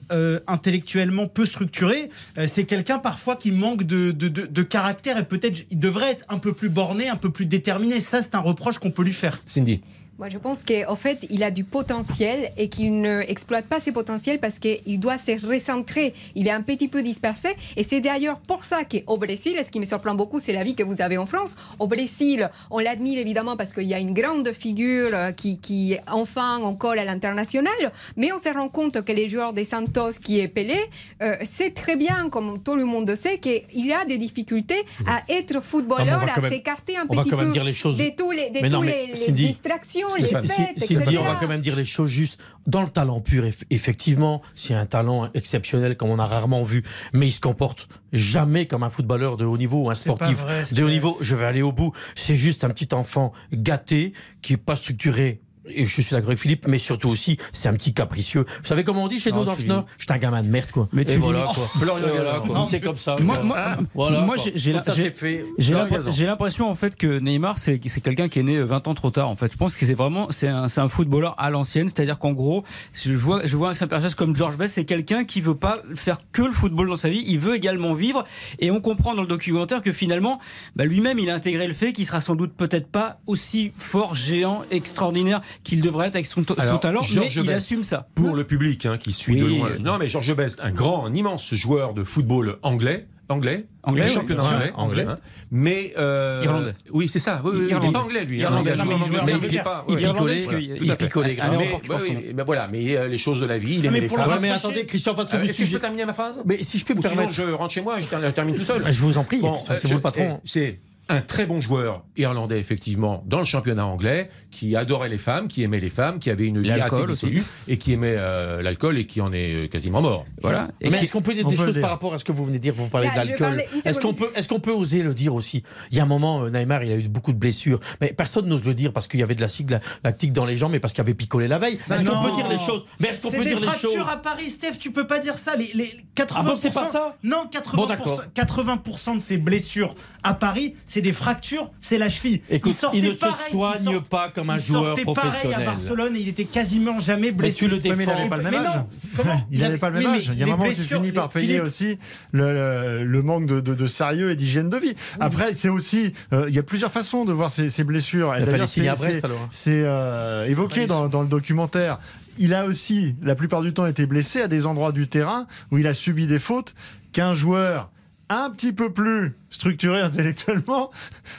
intellectuellement peu structuré. C'est quelqu'un parfois qui manque de, de- de- de caractère et peut-être il devrait être un peu plus borné, un peu plus déterminé. Ça, c'est un reproche qu'on peut lui faire. Cindy. Moi, je pense qu'en fait, il a du potentiel et qu'il n'exploite pas ses potentiels parce qu'il doit se recentrer. Il est un petit peu dispersé. Et c'est d'ailleurs pour ça qu'au Brésil, ce qui me surprend beaucoup, c'est la vie que vous avez en France. Au Brésil, on l'admire évidemment parce qu'il y a une grande figure euh, qui, qui enfin, on colle à l'international. Mais on se rend compte que les joueurs des Santos, qui est Pelé, euh, c'est très bien, comme tout le monde sait, qu'il a des difficultés à être Ah, footballeur, à s'écarter un on va petit même peu dire les choses- de tous les, de Mais non, tous mais les, les Cindy, distractions, les Stéphane, fêtes, si- si- etc. on va quand même dire les choses justes. Dans le talent pur, eff- effectivement, c'est un talent exceptionnel comme on a rarement vu, mais il se comporte jamais comme un footballeur de haut niveau ou un sportif vrai, de haut niveau. Je vais aller au bout. C'est juste un petit enfant gâté qui est pas structuré. Et je suis d'accord avec Philippe, mais surtout aussi, c'est un petit capricieux. Vous savez comment on dit chez nous dans le Schnorr J'étais un gamin de merde, quoi. Mais tu voilà, quoi. Non, C'est comme ça. Moi, moi, j'ai- l'impression en fait que Neymar c'est quelqu'un qui est né 20 ans trop tard en fait. Je pense que c'est vraiment c'est un, c'est un footballeur à l'ancienne, c'est-à-dire qu'en gros, je vois je vois un personnage comme George Best, c'est quelqu'un qui veut pas faire que le football dans sa vie, il veut également vivre et on comprend dans le documentaire que finalement bah, lui-même il a intégré le fait qu'il sera sans doute peut-être pas aussi fort, géant, extraordinaire qu'il devrait être avec son, talent, mais George il assume ça. pour le public hein, qui suit de loin. Non, mais Georges Best, un grand, un immense joueur de football anglais. Anglais, Anglais, oui, championnat anglais, Anglais. hein. mais euh, Irlandais. Oui, c'est ça. Oui, oui, il n'est pas anglais lui. hein. Irlandais, non, mais mais il est pas- Il picolait, il picolait Mais, voilà, mais euh, les choses de la vie, il Ah, mais les pour femmes. mais attendez, Christian, parce que Euh, vous Est-ce que je peux terminer ma phrase? Mais si je peux me permettre. je rentre chez moi, je termine- je termine tout seul. Je vous en prie, Bon, c'est vous le patron. eh, C'est un très bon joueur irlandais, effectivement, dans le championnat anglais, qui adorait les femmes, qui aimait les femmes, qui avait une vie assez dissolue et qui aimait euh, l'alcool et qui en est euh, quasiment mort. Voilà. Et Mais qui- est-ce qu'on peut dire on des peut choses dire. par rapport à ce que vous venez de dire Vous parlez Là, de l'alcool. Est-ce qu'on peut, est-ce qu'on peut oser le dire aussi? Il y a un moment, euh, Neymar, il a eu beaucoup de blessures, mais personne n'ose le dire parce qu'il y avait de la- lactique dans les jambes, mais parce qu'il avait picolé la veille. Est-ce qu'on peut dire les choses? Mais est-ce qu'on C'est peut dire les choses? fractures à Paris, Steph, tu peux pas dire ça. Les, les 80%, Ah bon, c'est pas ça? Non, 80%, Bon, d'accord. 80% de ces blessures à Paris, c'est des fractures, c'est la cheville. Écoute, il ne se soigne il sort- pas comme un il joueur sortait pareil professionnel. à Barcelone et il était quasiment jamais blessé. tu le mais il défends. n'avait pas le même âge. comment Il n'avait pas le même âge. Il y a un moment où tu finis par payer aussi le, manque de, de- de sérieux et d'hygiène de vie. Après, c'est aussi, euh, il y a plusieurs façons de voir ces, ces blessures. Il c'est- Brest, c'est- alors. C'est euh, évoqué dans, dans le documentaire. Il a aussi, la plupart du temps, été blessé à des endroits du terrain où il a subi des fautes qu'un joueur un petit peu plus structuré intellectuellement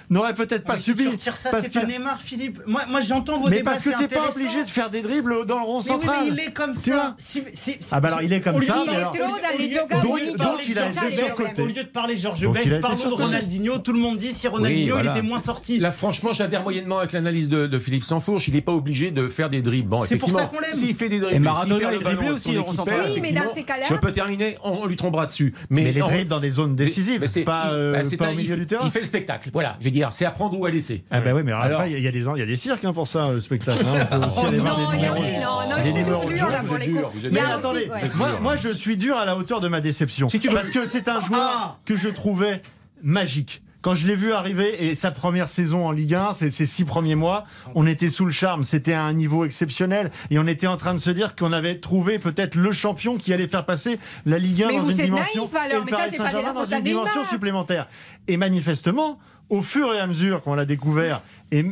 n'aurait peut-être pas Mais si subi. tu retires ça, parce c'est qu'il pas a- Neymar, Philippe. Moi, moi j'entends vos mais débats, parce que t'es pas obligé de faire des dribbles dans le rond Mais oui, central. mais il est comme ça. Si- si- si- Ah bah alors, il est comme ça, Il mais est alors- trop dans les au lieu- yoga donc- il a été surcoté. Au lieu de parler Georges Best, parlons de. Ronaldinho. Tout le monde dit si Ronaldinho il était moins sorti. Là, franchement, j'adhère moyennement avec l'analyse de, Philippe Sansfourche. Il n'est pas obligé de faire des dribbles. Bon, C'est pour ça qu'on l'aime. S'il fait des dribbles, Et Maradona, s'il perd il le ballon driblait avec aussi, perd, Oui, mais dans ces cas-là- on peut terminer, on, lui tombera dessus. Mais Mais, les dribbles dans les zones décisives, mais c'est pas, euh, bah, c'est pas un- milieu il, du terrain. il fait le spectacle. Voilà, je veux dire, c'est à prendre ou à laisser. Ah bah oui, mais alors, il y, a des, il y a des cirques hein, pour ça, le spectacle. hein. Oh non, non, non, trouve de dur là pour les coups. Mais attendez, moi, moi je suis dur à la hauteur de ma déception. Si tu veux- Parce que c'est un joueur Ah que je trouvais magique. Quand je l'ai vu arriver et sa première saison en Ligue 1, ses, ses six premiers mois, on était sous le charme. C'était à un niveau exceptionnel et on était en train de se dire qu'on avait trouvé peut-être le champion qui allait faire passer la Ligue 1 Mais dans vous une dimension naïf, alors, et mais Paris pas dans une dimension supplémentaire. Et manifestement, au fur et à mesure qu'on l'a découvert et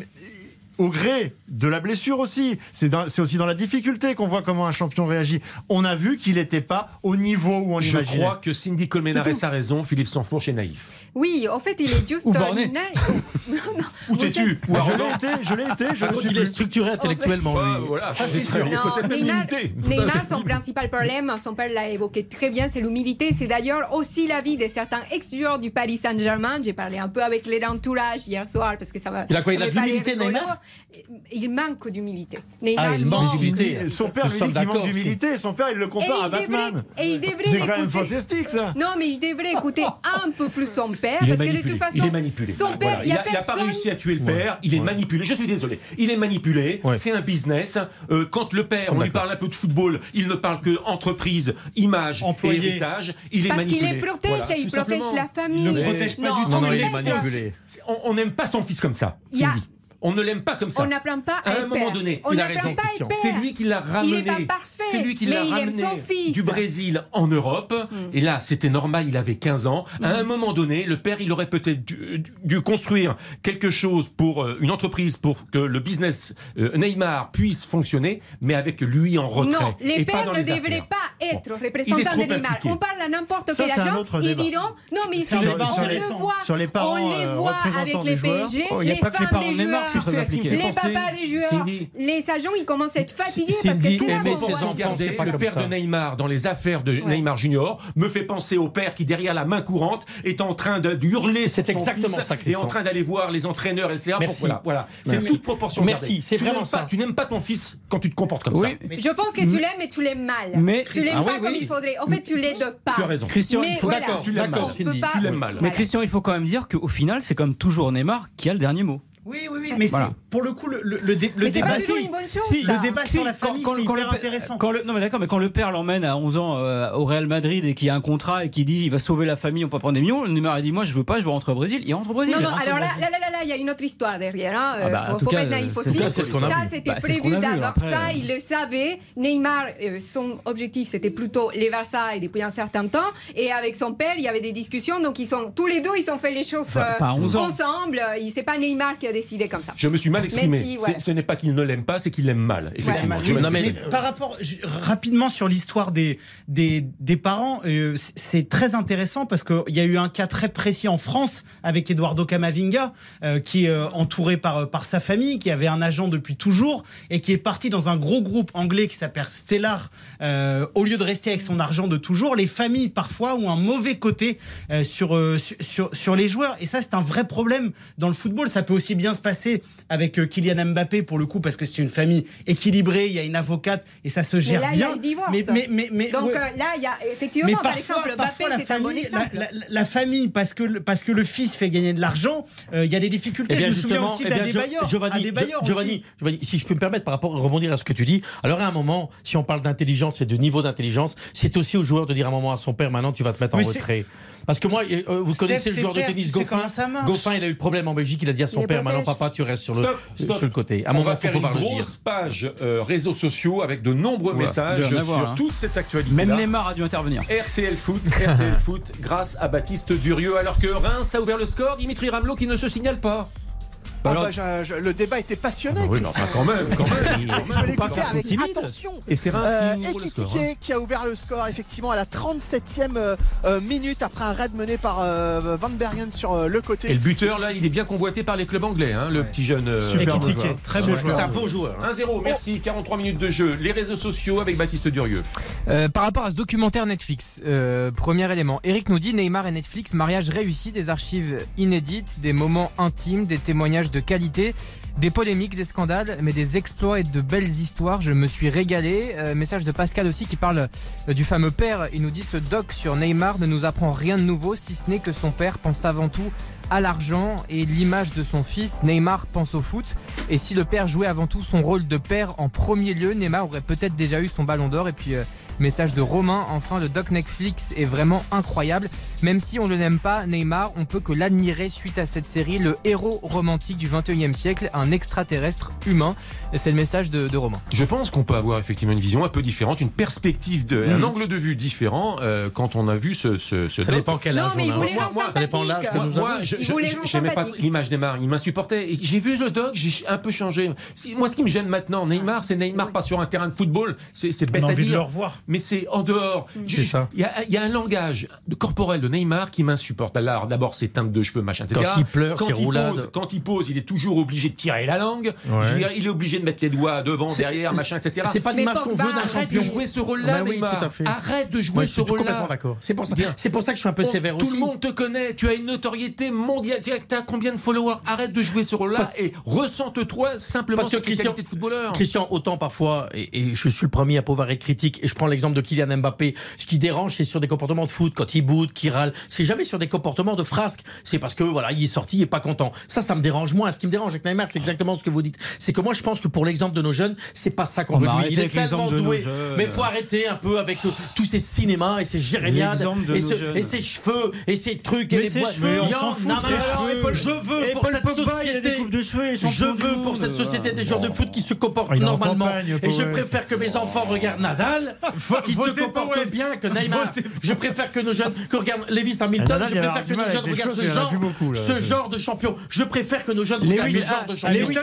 au gré de la blessure aussi. C'est dans- c'est aussi dans la difficulté qu'on voit comment un champion réagit. On a vu qu'il n'était pas au niveau où on Je imaginait. crois que Cindy Colmenares a raison, Philippe Sansfourche est naïf. Oui, en fait, il est juste Ou naïf. Non, non, Où vous t'es-tu êtes- Ou je l'ai été, je l'ai été, je contre, suis il est structuré intellectuellement, Ouais, lui. voilà, Ça, c'est sûr. Non, même Neymar. Neymar, son principal problème, son père l'a évoqué très bien, c'est l'humilité. C'est d'ailleurs aussi l'avis de certains ex-joueurs du Paris Saint-Germain. J'ai parlé un peu avec les entourages hier soir parce que ça va. Il a quoi, il a l'humilité. Neymar Il manque d'humilité. Neymar Ah, il manque d'humilité. Son père lui dit qu'il manque d'humilité. Son père, il le Et compare à devrait, Batman. et il devrait C'est quand même fantastique, ça. Non, mais il devrait écouter un peu plus son père Il est parce que de manipulé. toute façon, il est manipulé. son père, Voilà. il y a, il a, il a pas réussi à tuer le père. Il est manipulé. Je suis désolé. Il est manipulé. Ouais. C'est un business. Euh, quand le père, on lui parle un peu de football, il ne parle que entreprise, image Employé. et héritage. Il est Parce qu'il manipulé. les protège Voilà, et il tout protège simplement. la famille. Il ne protège pas du tout. On il est laisse- manipulé. On- On n'aime pas son fils comme ça. Il y a-. On ne l'aime pas comme ça. On n'apprend pas à À un moment donné, on il a raison. C'est lui qui l'a ramené. Il est pas parfait, C'est lui qui mais l'a il aime ramené son fils. du Brésil en Europe. Hmm. Et là, c'était normal, il avait 15 ans. À un moment donné, le père, il aurait peut-être dû, dû construire quelque chose pour euh, une entreprise pour que le business euh, Neymar puisse fonctionner, mais avec lui en retrait. Non, les et pas pères dans ne les devraient affaires. pas être représentants de Neymar. impliqué. On parle à n'importe Ça, quel c'est un agent, autre ils débat. diront non mais si débat on le intéressant. voit, Sur les parents, on les euh, voit avec les joueurs. PSG, Oh, les les femmes des joueurs, sont. Les papas des joueurs, Cindy. les agents ils commencent à être fatigués parce que c'est qu'on ses enfants. C'est pas le père ça. de Neymar dans les affaires de Neymar Junior me fait penser au père qui derrière la main courante est en train de hurler C'est exactement ça, et en train d'aller voir les entraîneurs etc. Merci. Voilà, voilà. c'est toute proportion Merci, c'est Tu vraiment n'aimes ça. pas- Tu n'aimes pas ton fils quand tu te comportes comme Oui. ça. Je pense que tu l'aimes mais tu l'aimes mal. Mais- tu l'aimes Ah pas comme il faudrait. En fait, tu l'aides pas. Tu as raison. Christian, d'accord. Tu l'aimes mal. On peut Cindy. pas- Tu l'aimes mal. Mais. Christian, il faut quand même dire qu'au final, c'est comme toujours Neymar qui a le dernier mot. Oui, oui, oui. Mais Voilà. pour le coup, le, le, le dé- le Mais c'est débat, pas toujours si. une bonne chose. Si, ça. le débat sur la famille, quand- c'est quand hyper le- intéressant. quand le- non mais d'accord, mais quand le père l'emmène à 11 ans euh, au Real Madrid et qu'il a un contrat et qui dit il va sauver la famille, on peut prendre des millions, Neymar a dit moi je veux pas, je veux rentrer au Brésil, il rentre au Brésil. Non, non, alors là, là, là, là, là, il y a une autre histoire derrière. Hein. Ah bah, Euh, faut faut cas, être naïf c'est aussi. ça, c'était Bah, prévu d'abord. Ça, euh. il le savait. Neymar, euh, son objectif, c'était plutôt les Versailles depuis un certain temps. Et avec son père, il y avait des discussions. Donc, ils sont tous les deux, ils ont fait les choses Enfin, pas à 11 ans. ensemble. Il- C'est pas Neymar qui a décidé comme ça. Je me suis mal exprimé. Ce n'est pas qu'il ne l'aime pas, c'est qu'il l'aime mal. Effectivement. Ouais, Je me- Non, mais- mais par rapport je- rapidement sur l'histoire des, des, des parents, euh, c'est très intéressant parce qu'il y a eu un cas très précis en France avec Eduardo Camavinga, euh, qui est euh, entouré par, par sa famille, qui avait un agent depuis toujours et qui est parti dans un gros groupe anglais qui s'appelle Stellar. euh, au lieu de rester avec son argent de toujours, les familles parfois ont un mauvais côté euh, sur, euh, sur, sur, sur les joueurs. Et ça, c'est un vrai problème dans le football. Ça peut aussi bien bien se passer avec euh, Kylian Mbappé pour le coup parce que c'est une famille équilibrée, il y a une avocate et ça se Mais gère là, il y bien. a le divorce. Mais, mais, mais, mais- Donc ouais. euh, là, il y a effectivement, Mais par parfois- exemple, Mbappé, parfois, la c'est un bon famille- exemple. La, la- la famille, parce que, le- parce que le fils fait gagner de l'argent, euh, il y a des difficultés. Eh bien, je me souviens justement, aussi eh bien, d'Adé Jo- Bayor. Giovanni, Giovanni, si je peux me permettre par rapport rebondir à ce que tu dis, alors à un moment, si on parle d'intelligence et de niveau d'intelligence, c'est aussi au joueur de dire à un moment à son père, maintenant tu vas te mettre en Mais retrait. Parce que moi, euh, vous Steph, connaissez le joueur de tennis Goffin. Goffin, il a eu le problème en Belgique, il a dit à son père, maintenant papa, tu restes sur le, Stop, sur le côté. À On moment, va faut faire une pouvoir le dire. grosse page euh, réseaux sociaux avec de nombreux messages avoir, sur hein. toute cette actualité. Même Neymar a dû intervenir. RTL Foot, RTL Foot, grâce à Baptiste Durieux, alors que Reims a ouvert le score, Dimitri Ramelot qui ne se signale pas. Ah Alors- bah, je- je- le débat était passionné. Ah oui, mais enfin, quand même, quand même. Je son avec timide. attention. Et c'est Reims Euh, qui ouvre le Ekitike score. hein. qui a ouvert le score effectivement à la 37e euh, euh, minute après un raid mené par euh, Van Bergen sur euh, le côté. Et le buteur, là, il est bien convoité par les clubs anglais, hein, le petit jeune. euh, Super beau joueur. très beau C'est joueur. un bon joueur. hein. 1-0, merci, 43 minutes de jeu. Les réseaux sociaux avec Baptiste Durieux. Euh, par rapport à ce documentaire Netflix, euh, premier élément, Eric nous dit Neymar et Netflix, mariage réussi, des archives inédites, des moments intimes, des témoignages de qualité, des polémiques, des scandales, mais des exploits et de belles histoires. Je me suis régalé. Euh, message de Pascal aussi qui parle euh, du fameux père. Il nous dit ce doc sur Neymar ne nous apprend rien de nouveau, si ce n'est que son père pense avant tout à l'argent et l'image de son fils. Neymar pense au foot. Et si le père jouait avant tout son rôle de père en premier lieu, Neymar aurait peut-être déjà eu son ballon d'or. Et puis, euh, message de Romain, enfin, le doc Netflix est vraiment incroyable. Même si on ne l'aime pas, Neymar, on peut que l'admirer suite à cette série, le héros romantique du 21e siècle, un extraterrestre humain. C'est le message de, de Romain. Je pense qu'on peut avoir effectivement une vision un peu différente, une perspective, de, un Mhm. angle de vue différent euh, quand on a vu ce, ce, ce Ça doc. dépend quel Non, âge mais on il a. Moi, moi, ça dépend de l'âge que nous Moi, avons. Il j'aimais pas l'image Neymar, il m'insupportait. J'ai vu le doc, j'ai un peu changé. Si- moi, ce qui me gêne maintenant, Neymar, c'est Neymar pas sur un terrain de football, c'est bête a à envie de le dire. revoir. Mais c'est en dehors. Ça. Il y, a, il y a un langage de corporel de Neymar qui m'insupporte. Alors, d'abord, ses teintes de cheveux, machin, etc. Quand il pleure, quand ses il roulades. pose, quand il pose, il est toujours obligé de tirer la langue. Ouais. Je veux dire, il est obligé de mettre les doigts devant, C'est- derrière, machin, etc. C'est pas l'image qu'on veut d'un Arrête de champion. jouer ce rôle-là, Bah oui, Neymar. tout. Arrête de jouer ce suis tout rôle-là. complètement d'accord. C'est pour ça. Bien. C'est pour ça que je suis un peu On- sévère tout aussi. le monde te connaît, tu as une notoriété mondiale. Tu as, combien de followers? Arrête de jouer ce rôle-là et ressente-toi simplement Parce que Christian- de footballeur. Christian, autant parfois, et, et je suis le premier à pouvoir être critique, et je prends l'exemple de Kylian Mbappé, ce qui dérange, c'est sur des comportements de foot, quand il boude, qu'il râle, c'est jamais sur des comportements de frasque, c'est parce que voilà, il est sorti, il est pas content. Ça, ça me dérange moins. Ce qui me dérange avec Neymar, c'est exactement ce que vous dites. C'est que moi, je pense que pour l'exemple de nos jeunes, c'est pas ça qu'on On veut lui. Il est tellement doué. Mais faut arrêter un peu avec euh, tous ces cinémas et ces jérémiades et, ce- et ces cheveux et ces trucs et Mais les ses boîtes. cheveux, on s'en fout, non, cheveux. je veux Et pour Paul cette Pogba, a société. des de cheveux et Je champion du veux pour monde. cette société des joueurs de foot qui se comportent normalement. campagne, Et je préfère que mes enfants regardent Nadal, qui se comporte bien que Neymar. Je préfère que nos jeunes que regardent Lewis Ah, Hamilton. Nadal, Je il a préfère que nos jeunes regardent ce il genre, ce de champion. Je préfère que nos jeunes regardent Lewis, ce genre de ah, champion. Lewis,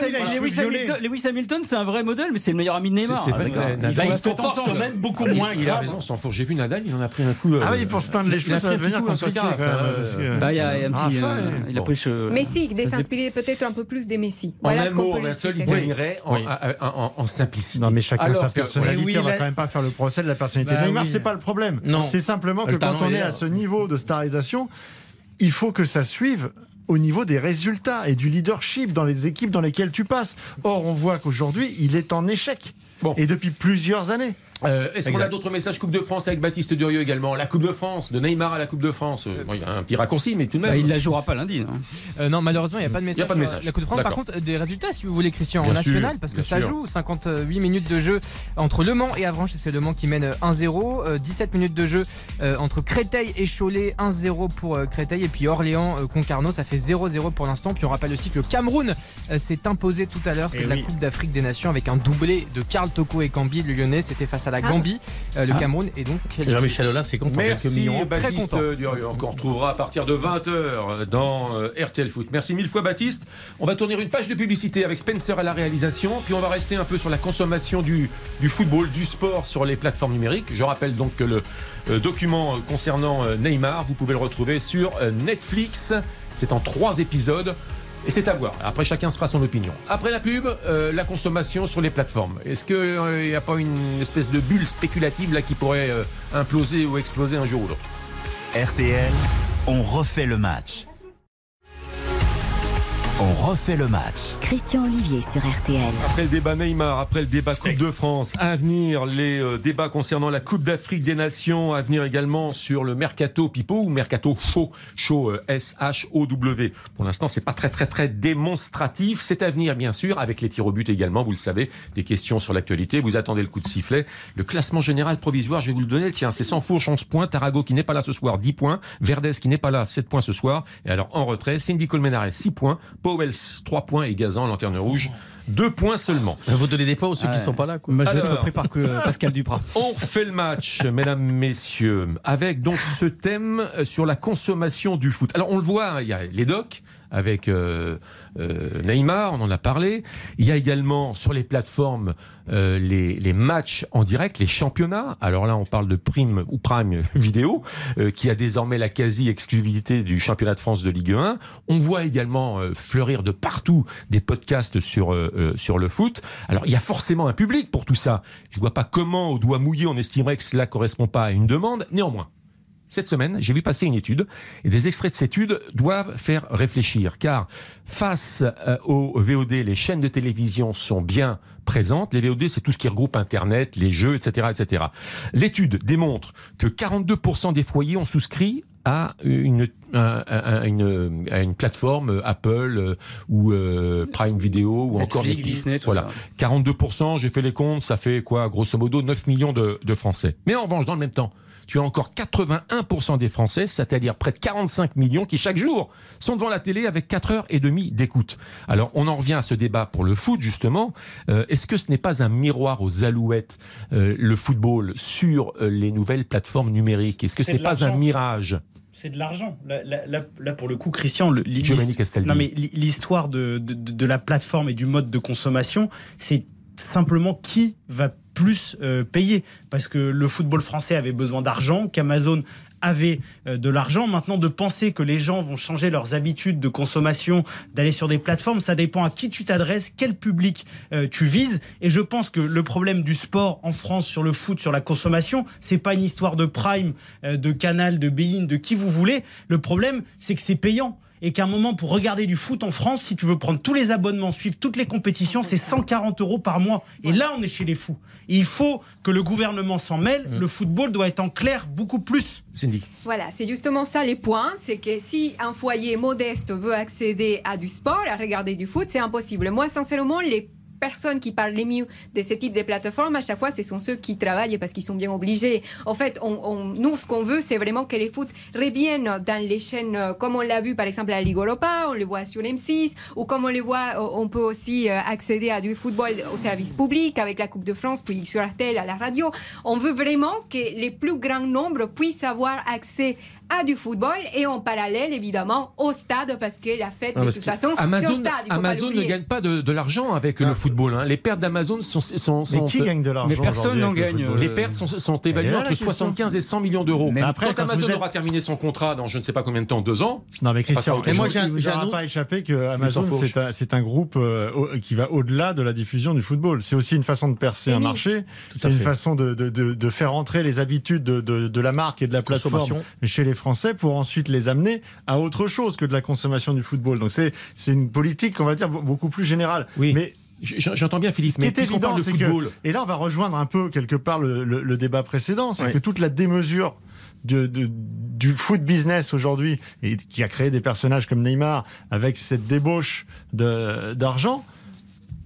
Hamilton, il c'est un vrai modèle, mais c'est le meilleur ami de Neymar. C'est- c'est vrai Ah, il se comporte quand même beaucoup Il- moins il a raison, sans. J'ai vu Nadal, il en a pris un coup. euh, Ah oui, pour se teindre les il cheveux, a ça pris va devenir compliqué que- euh, Bah, il y a un petit. Euh, il- il a pris ce. Messi, ce- s'inspirer peut-être un peu plus des Messi. Voilà un ce qu'on peut un seul, il gagnerait en, simplicité. Non mais chacun sa que- personnalité, on va quand même pas faire le procès la personnalité Bah Neymar, oui. c'est pas le problème. Non. C'est simplement que quand on est à ce niveau de starisation, il faut que ça suive au niveau des résultats et du leadership dans les équipes dans lesquelles tu passes. Or, on voit qu'aujourd'hui, il est en échec. Bon. Et depuis plusieurs années. Euh, Est-ce qu'on a d'autres messages Coupe de France avec Baptiste Durieux également La Coupe de France, de Neymar à la Coupe de France. Euh, bon, Il y a un petit raccourci, mais tout de Bah, même. il la jouera pas lundi. non Euh, non, malheureusement, il n'y a pas de message. a pas de message. La Coupe de France. Par contre, des résultats, si vous voulez, Christian, Bien en national, sûr, parce que ça sûr. joue. 58 minutes de jeu entre Le Mans et Avranches, et c'est Le Mans qui mène euh, 1-0. Euh, 17 minutes de jeu entre Créteil et Cholet, 1-0 pour Créteil. Et puis Orléans, Concarneau, ça fait 0-0 pour l'instant. Puis on rappelle aussi que le Cameroun s'est imposé tout à l'heure. C'est Eh de la oui. Coupe d'Afrique des Nations avec un doublé de Karl Toko et Cambi, le Lyonnais. C'était face à la Ah. Gambie. Euh, le Ah. Cameroun est donc. Jean-Michel Aulas, c'est content. Merci. Très Baptiste. Durieux, qu'on retrouvera à partir de 20h dans euh, RTL Foot. Merci mille fois Baptiste. On va tourner une page de publicité avec Spencer à la réalisation, puis on va rester un peu sur la consommation du, du football, du sport sur les plateformes numériques. Je rappelle donc que le euh, document euh, concernant euh, Neymar, vous pouvez le retrouver sur euh, Netflix. C'est en trois épisodes. Et c'est à voir. Après, chacun se fera son opinion. Après la pub, euh, la consommation sur les plateformes. Est-ce qu'il n'y a pas une espèce de bulle spéculative là qui pourrait euh, imploser ou exploser un jour ou l'autre? RTL, on refait le match. On refait le match. Christian Olivier sur RTL. Après le débat Neymar, après le débat Coupe de France, à venir les euh, débats concernant la Coupe d'Afrique des Nations, à venir également sur le Mercato Pipo ou Mercato Chaud, Chaud S-H-O-W. Pour l'instant, c'est pas très très très démonstratif. C'est à venir bien sûr, avec les tirs au but également, vous le savez, des questions sur l'actualité. Vous attendez le coup de sifflet. Le classement général provisoire, je vais vous le donner. Tiens, c'est sans fourche, 11 points. Tarago qui n'est pas là ce soir, 10 points. Verdez qui n'est pas là, 7 points ce soir. Et alors en retrait, Cindy Colmenares, 6 points. Powells, 3 points. Et Gazan, lanterne rouge, 2 points seulement. Vous donnez des points aux ceux qui ne sont pas là. Quoi. Moi, je vais être Alors. repris par que- Pascal Duprat. On fait le match, mesdames, messieurs, avec donc ce thème sur la consommation du foot. Alors on le voit, hein, il y a les docs avec euh, euh, Neymar, on en a parlé. Il y a également sur les plateformes euh, les, les matchs en direct, les championnats. Alors là, on parle de Prime ou Prime Vidéo, euh, qui a désormais la quasi-exclusivité du championnat de France de Ligue 1. On voit également euh, fleurir de partout des podcasts sur, euh, sur le foot. Alors il y a forcément un public pour tout ça. Je vois pas comment, au doigt mouillé, on estimerait que cela correspond pas à une demande. Néanmoins, cette semaine, j'ai vu passer une étude et des extraits de cette étude doivent faire réfléchir car face euh, aux VOD, les chaînes de télévision sont bien présentes. Les VOD, c'est tout ce qui regroupe Internet, les jeux, etc., etc. L'étude démontre que 42% des foyers ont souscrit à une, à- à- à une, à une plateforme Apple euh, ou euh, Prime Video ou encore Netflix, Netflix. Disney, tout voilà. ça. 42%, j'ai fait les comptes, ça fait quoi Grosso modo 9 millions de, de Français. Mais en revanche, dans le même temps, tu as encore 81% des Français, c'est-à-dire près de 45 millions qui chaque jour sont devant la télé avec 4 heures et demie d'écoute. Alors on en revient à ce débat pour le foot justement. Euh, Est-ce que ce n'est pas un miroir aux alouettes, euh, le football, sur euh, les nouvelles plateformes numériques? Est-ce que ce n'est pas un mirage? C'est de l'argent. Là, là- là- là, pour le coup, Christian, l'histoire de- de- de la plateforme et du mode de consommation, c'est simplement qui va plus euh, payer. Parce que le football français avait besoin d'argent, qu'Amazon avait euh, de l'argent. Maintenant, de penser que les gens vont changer leurs habitudes de consommation, d'aller sur des plateformes, ça dépend à qui tu t'adresses, quel public euh, tu vises. Et je pense que le problème du sport en France sur le foot, sur la consommation, c'est pas une histoire de Prime, euh, de Canal, de Bein, de qui vous voulez. Le problème, c'est que c'est payant. Et qu'à un moment, pour regarder du foot en France, si tu veux prendre tous les abonnements, suivre toutes les compétitions, c'est 140 euros par mois. Et là, on est chez les fous. Et il faut que le gouvernement s'en mêle. Le football doit être en clair beaucoup plus. Cindy. Voilà, c'est justement ça les points. C'est que si un foyer modeste veut accéder à du sport, à regarder du foot, c'est impossible. Moi, sincèrement, les personnes qui parlent les mieux de ce type de plateformes, à chaque fois, ce sont ceux qui travaillent parce qu'ils sont bien obligés. En fait, nous, ce qu'on veut, c'est vraiment que les foot reviennent dans les chaînes, euh, comme on l'a vu par exemple à Europa, on le voit sur M6, ou comme on le voit, euh, on peut aussi euh, accéder à du football au service public avec la Coupe de France, puis sur RTL, à la radio. On veut vraiment que les plus grands nombres puissent avoir accès à du football et en parallèle, évidemment, au stade, parce que la fête, Non, de toute façon, au Amazon, stade. Amazon ne gagne pas de, de l'argent avec le football. hein. Les pertes d'Amazon sont, sont, Mais qui gagne de l'argent Mais personne n'en le gagne, football Les pertes sont, sont évaluées entre la question. 75 et 100 millions d'euros. Mais après, quand quand Amazon êtes- aura terminé son contrat dans je ne sais pas combien de temps, deux ans. Non mais Christian, et moi j'ai un pas échappé que Amazon c'est un, groupe euh, qui va au-delà de la diffusion du football. C'est aussi une façon de percer un marché. C'est une façon de, de, de, de faire entrer les habitudes de, la marque et de la plateforme chez les Français pour ensuite les amener à autre chose que de la consommation du football. Donc c'est c'est une politique on va dire beaucoup plus générale. Oui. Mais J'entends bien, qui mais évident, parle de que- football. et là, on va rejoindre un peu quelque part le, le- le débat précédent, c'est Oui. que toute la démesure de- de- du foot business aujourd'hui, et qui a créé des personnages comme Neymar avec cette débauche de- d'argent,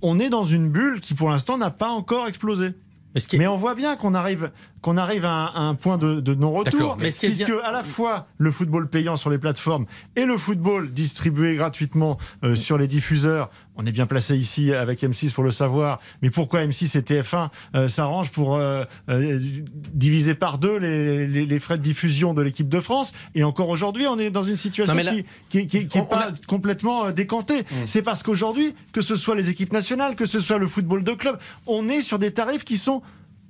on est dans une bulle qui pour l'instant n'a pas encore explosé. Mais ce qui est- Mais on voit bien qu'on arrive, qu'on arrive à un, à un point de, de non-retour. Mais puisque bien- à la fois le football payant sur les plateformes et le football distribué gratuitement euh, sur les diffuseurs, on est bien placé ici avec M6 pour le savoir. Mais pourquoi M6 et TF1 euh, s'arrangent pour euh, diviser par deux les, les- les frais de diffusion de l'équipe de France? Et encore aujourd'hui, on est dans une situation là- qui, qui, qui- qui est On- on pas a- complètement décantée. C'est parce qu'aujourd'hui, que ce soit les équipes nationales, que ce soit le football de club, on est sur des tarifs qui sont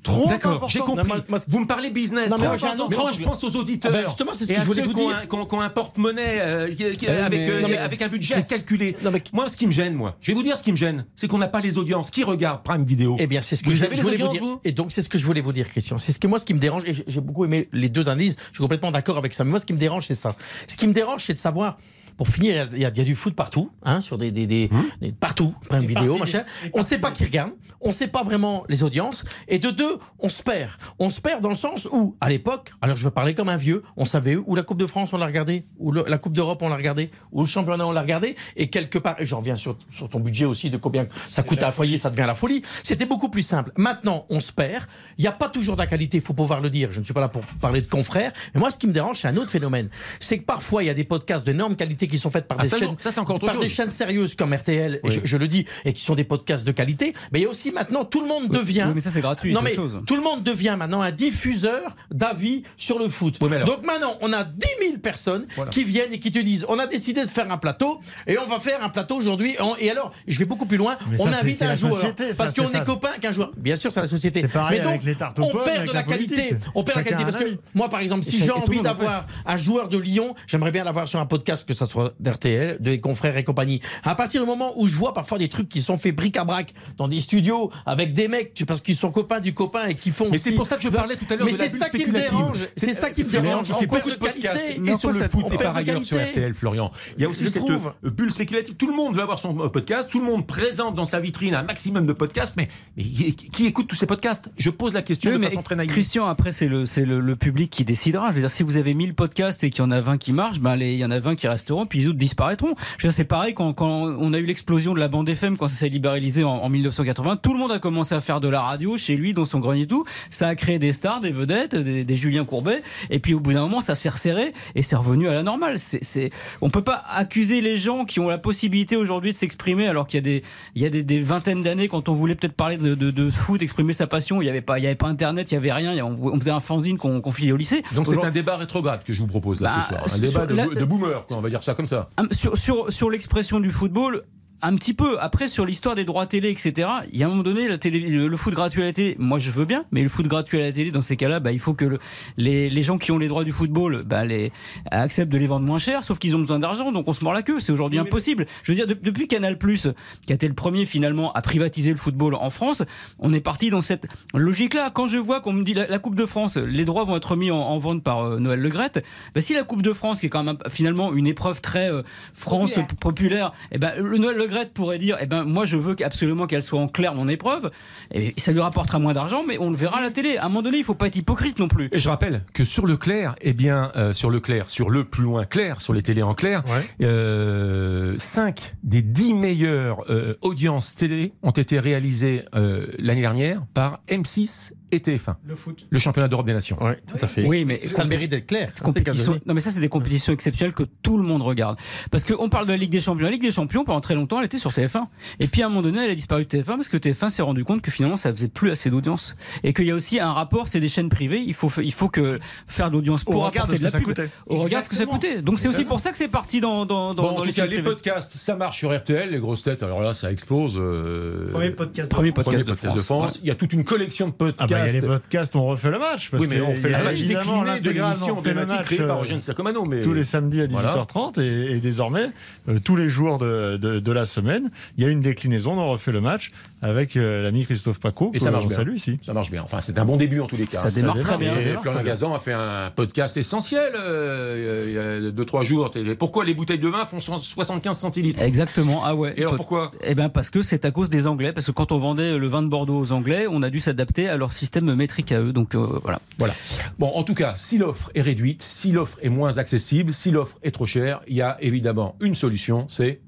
trop D'accord, j'ai compris. Non, moi- vous me parlez business. Non, mais moi, j'ai un autre Mais moi, angle. je pense aux auditeurs. Ah ben, justement, c'est ce que je voulais vous qui ont dire. qui ont- un porte-monnaie euh, Ouais, avec, euh, mais- avec un budget à calculer. Non, mais- Moi, ce qui me gêne, moi, je vais vous dire ce qui me gêne, c'est qu'on n'a pas les audiences. Qui regarde Prime Vidéo Eh bien, c'est ce que Vous je, avez je les voulais vous audiences, dire. vous et donc, c'est ce que je voulais vous dire, Christian. C'est ce que moi, ce qui me dérange, et j'ai- j'ai beaucoup aimé les deux analyses. Je suis complètement d'accord avec ça. Mais moi, ce qui me dérange, c'est ça. Ce qui me dérange, c'est de savoir pour finir, il y, a, il y a du foot partout, hein, sur des, des, des- des- partout, plein de vidéos, parties, machin. On sait pas qui regarde, on sait pas vraiment les audiences. Et de deux, on se perd. On se perd dans le sens où, à l'époque, alors je veux parler comme un vieux, on savait où la Coupe de France on l'a regardé, où le- la Coupe d'Europe on l'a regardé, où le championnat on l'a regardé, et quelque part, et j'en reviens sur, sur ton budget aussi de combien ça coûte à un foyer, ça devient la folie. C'était beaucoup plus simple. Maintenant, on se perd. Il n'y a pas toujours de la qualité, il faut pouvoir le dire. Je ne suis pas là pour parler de confrères. Mais moi, ce qui me dérange, c'est un autre phénomène. C'est que parfois, il y a des podcasts de énorme qualité qui sont faits par Ah, des ça, chaînes, ça, c'est encore autre par des chose. chaînes sérieuses comme RTL, et je, je le dis, et qui sont des podcasts de qualité. Mais il y a aussi maintenant, tout le monde devient. oui, mais ça, c'est gratuit, Non, mais chose. tout le monde devient maintenant un diffuseur d'avis sur le foot. Oui, mais alors- Donc maintenant, on a 10 000 personnes Voilà. qui viennent et qui te disent on a décidé de faire un plateau et on va faire un plateau aujourd'hui. Et alors, je vais beaucoup plus loin. Mais on ça, invite un la joueur société, parce qu'on est Stéphane. copain qu'un joueur. Bien sûr, c'est la société. Mais donc, les on pommes, perd de la, qualité. On perd la qualité parce que moi, par exemple, si j'ai envie d'avoir un joueur de Lyon, j'aimerais bien l'avoir sur un podcast, que ça soit d'RTL, de confrères et compagnie. À partir du moment où je vois parfois des trucs qui sont faits bric-à-brac dans des studios avec des mecs, tu- parce qu'ils sont copains du copain et qui font. Mais c'est pour ça que je parlais tout à l'heure Mais de la c'est bulle ça qui me dérange. C'est ça qui me dérange. Je On fais perd beaucoup de qualité. et sur en le foot et par ailleurs sur RTL, Florian. Il y a aussi cette euh, bulle spéculative. Tout le monde veut avoir son euh, podcast. Tout le monde présente dans sa vitrine un maximum de podcasts. Mais, qui, écoute tous ces podcasts? Je pose la question Oui, de mais façon très naïve. Christian, après, c'est le, c'est le, le public qui décidera. Je veux dire, si vous avez 1000 podcasts et qu'il y en a 20 qui marchent, ben, il y en a 20 qui resteront, puis les autres disparaîtront. Je c'est pareil quand, quand on a eu l'explosion de la bande FM, quand ça s'est libéralisé en, en 1980. Tout le monde a commencé à faire de la radio chez lui, dans son grenier et tout. Ça a créé des stars, des vedettes, des, des Julien Courbet. Et puis, au bout d'un moment, ça s'est resserré et c'est revenu à la normale. C'est, on peut pas accuser les gens qui ont la possibilité aujourd'hui de s'exprimer alors qu'il y a des, il y a des, des vingtaines d'années quand on voulait peut-être parler de, de, de foot, exprimer sa passion, il y avait pas, il y avait pas internet, il y avait rien. On, on faisait un fanzine qu'on, qu'on filait au lycée. Donc c'est un débat rétrograde que je vous propose là Bah, ce soir. Un débat de, la- de boomer, quoi, on va dire ça Ah, sur, sur, sur l'expression du football, un petit peu. Après, sur l'histoire des droits télé, etc., il y a un moment donné, la télé, le, foot gratuit à la télé, moi je veux bien, mais le foot gratuit à la télé, dans ces cas-là, bah, il faut que le- les, les gens qui ont les droits du football bah, les, acceptent de les vendre moins cher, sauf qu'ils ont besoin d'argent, donc on se mord la queue. C'est aujourd'hui impossible. Je veux dire, de- depuis Canal, qui a été le premier finalement à privatiser le football en France, on est parti dans cette logique-là. Quand je vois qu'on me dit la, la Coupe de France, les droits vont être mis en, en vente par euh, Noël Legrette, bah, si la Coupe de France, qui est quand même finalement une épreuve très euh, France Populaire. populaire, et ben le Noël Legrette pourrait dire, eh ben moi je veux absolument qu'elle soit en clair mon épreuve, et ça lui rapportera moins d'argent, mais on le verra à la télé. À un moment donné, il faut pas être hypocrite non plus. Et je rappelle que sur le clair, eh bien, euh, sur le clair, sur le plus loin clair, sur les télés en clair, euh, 5 des 10 meilleures euh, audiences télé ont été réalisées euh, l'année dernière par M6 et TF1. Le foot. Le championnat d'Europe des Nations. Oui, tout à fait. Oui, mais ça le mérite d'être clair. compétition. Non, mais ça, c'est des compétitions exceptionnelles que tout le monde regarde. Parce qu'on parle de la Ligue des Champions. La Ligue des Champions, pendant très longtemps, elle était sur TF1. Et puis, à un moment donné, elle a disparu de TF1 parce que TF1 s'est rendu compte que finalement, ça faisait plus assez d'audience. Et qu'il y a aussi un rapport, c'est des chaînes privées. Il faut, il faut que faire de l'audience Au pour apporter de la que ça pub. coûtait. Au regard de ce que ça coûtait. Donc, c'est aussi pour ça que c'est parti dans, dans, dans, Bon, en dans tout les cas, les podcasts, ça marche sur RTL, les grosses têtes, alors là, ça explose. euh, Premier podcast. de Premier France. premier podcast de podcast de France. France. Il y a toute une collection de podcasts. Ah bah, il y a les podcasts, on refait le match. Parce oui, mais que on fait a match évidemment décliné de l'émission on fait le emblématique match, créée par euh, Eugène Sacomano. Mais tous les samedis à Voilà. 18h30 et, et désormais euh, tous les jours de, de, de la semaine, il y a une déclinaison d'on refait le match avec euh, l'ami Christophe Paco. Et ça marche on bien. salue ici. Ça marche bien. Enfin, c'est un bon début en tous les cas. Ça démarre très bien. Démarre Florian bien. Gazan a fait un podcast essentiel euh, il y a 2-3 jours. Pourquoi les bouteilles de vin font 75 centilitres Exactement. Ah ouais. Et alors pourquoi? Eh ben parce que c'est à cause des Anglais. Parce que quand on vendait le vin de Bordeaux aux Anglais, on a dû s'adapter à leur système métrique à eux. Donc euh, voilà. Voilà. Bon, en tout cas, si l'offre est réduite, si l'offre est moins accessible, si l'offre est trop chère, il y a évidemment une solution, c'est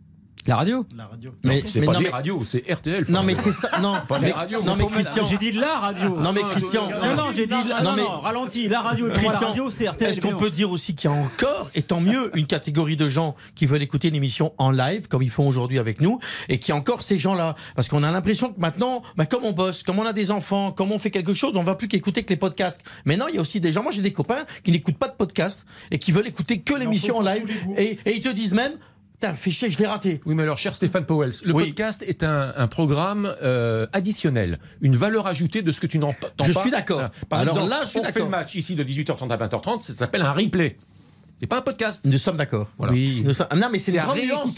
La radio. La radio. Mais, c'est pas non, des mais- radios, c'est RTL. non, mais c'est ça. Non, Pas mais, les radios, non, on mais Christian. J'ai dit la radio. Non, mais Christian. Non, non, j'ai dit. Non, Non, mais- non, ralenti. La radio. la Christian, radio, c'est RTL. Est-ce qu'on peut dire aussi qu'il y a encore, et tant mieux, une catégorie de gens qui veulent écouter une émission en live, comme ils font aujourd'hui avec nous, et qui a encore ces gens-là? Parce qu'on a l'impression que maintenant, bah, comme on bosse, comme on a des enfants, comme on fait quelque chose, on va plus qu'écouter que les podcasts. Mais non, il y a aussi des gens, moi j'ai des copains qui n'écoutent pas de podcast et qui veulent écouter que l'émission en live, et, et ils te disent même, putain, fais chier, je l'ai raté. Oui, mais alors, cher Stéphane Powell, le Oui. podcast est un, un programme euh, additionnel, une valeur ajoutée de ce que tu n'entends pas. Je suis d'accord. Par Alors exemple, là, je suis on fait d'accord. le match ici de 18h30 à 20h30, ça s'appelle un replay. C'est pas un podcast. Nous sommes d'accord. Voilà. Oui. Nous sommes- Non, mais c'est une grande nuance.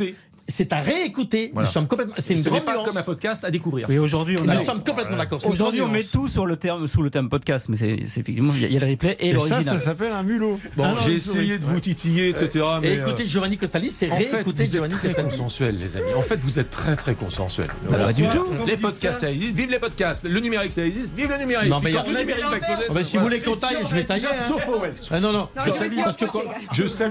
C'est à réécouter. Voilà. Nous sommes complètement. C'est une Ce grande pas nuance. comme un podcast à découvrir. Oui, aujourd'hui, on Nous sommes complètement d'accord. Aujourd'hui, on met tout sur le terme, sous le terme podcast, mais c'est effectivement, il y, a- le replay et, Et ça, l'original. ça s'appelle un mulot. Bon, Ah j'ai essayé de vous titiller, etc. Et mais, écoutez euh, Giovanni Costali, c'est En fait, réécouter vous êtes Giovanni très Costali. consensuel, les amis. En fait, vous êtes très très consensuel. pas du tout. Les podcasts, ça existe. Vive les podcasts. Le numérique, ça existe. Vive le numérique. Non, mais quand y a- le numérique va bah, si vous voulez qu'on taille, je vais tailler. hein. Sauf Powell. Ah non, non. Non,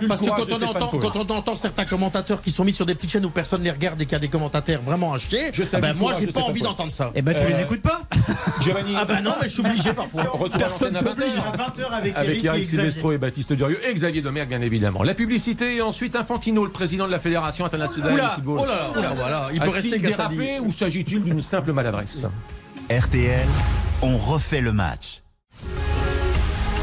parce que quand on entend certains commentateurs qui sont mis sur des petites chaînes où personne les regarde et qu'il y a des commentateurs vraiment à chier, Je ah ben moi j'ai pas envie d'entendre ça. Eh ben, tu Euh, les écoutes pas Giovanni. Ah ben non, mais je suis obligé parfois. Retour à l'antenne à 20h. À 20h avec, Avec Eric, Eric et Silvestro et Baptiste Durieux et Xavier Domergue, bien évidemment. La publicité et ensuite Infantino, le président de la Fédération internationale de Oula, football. oh là là, oula, voilà, il peut A-t-il rester dérapé ou s'agit-il d'une simple maladresse? RTL, on refait le match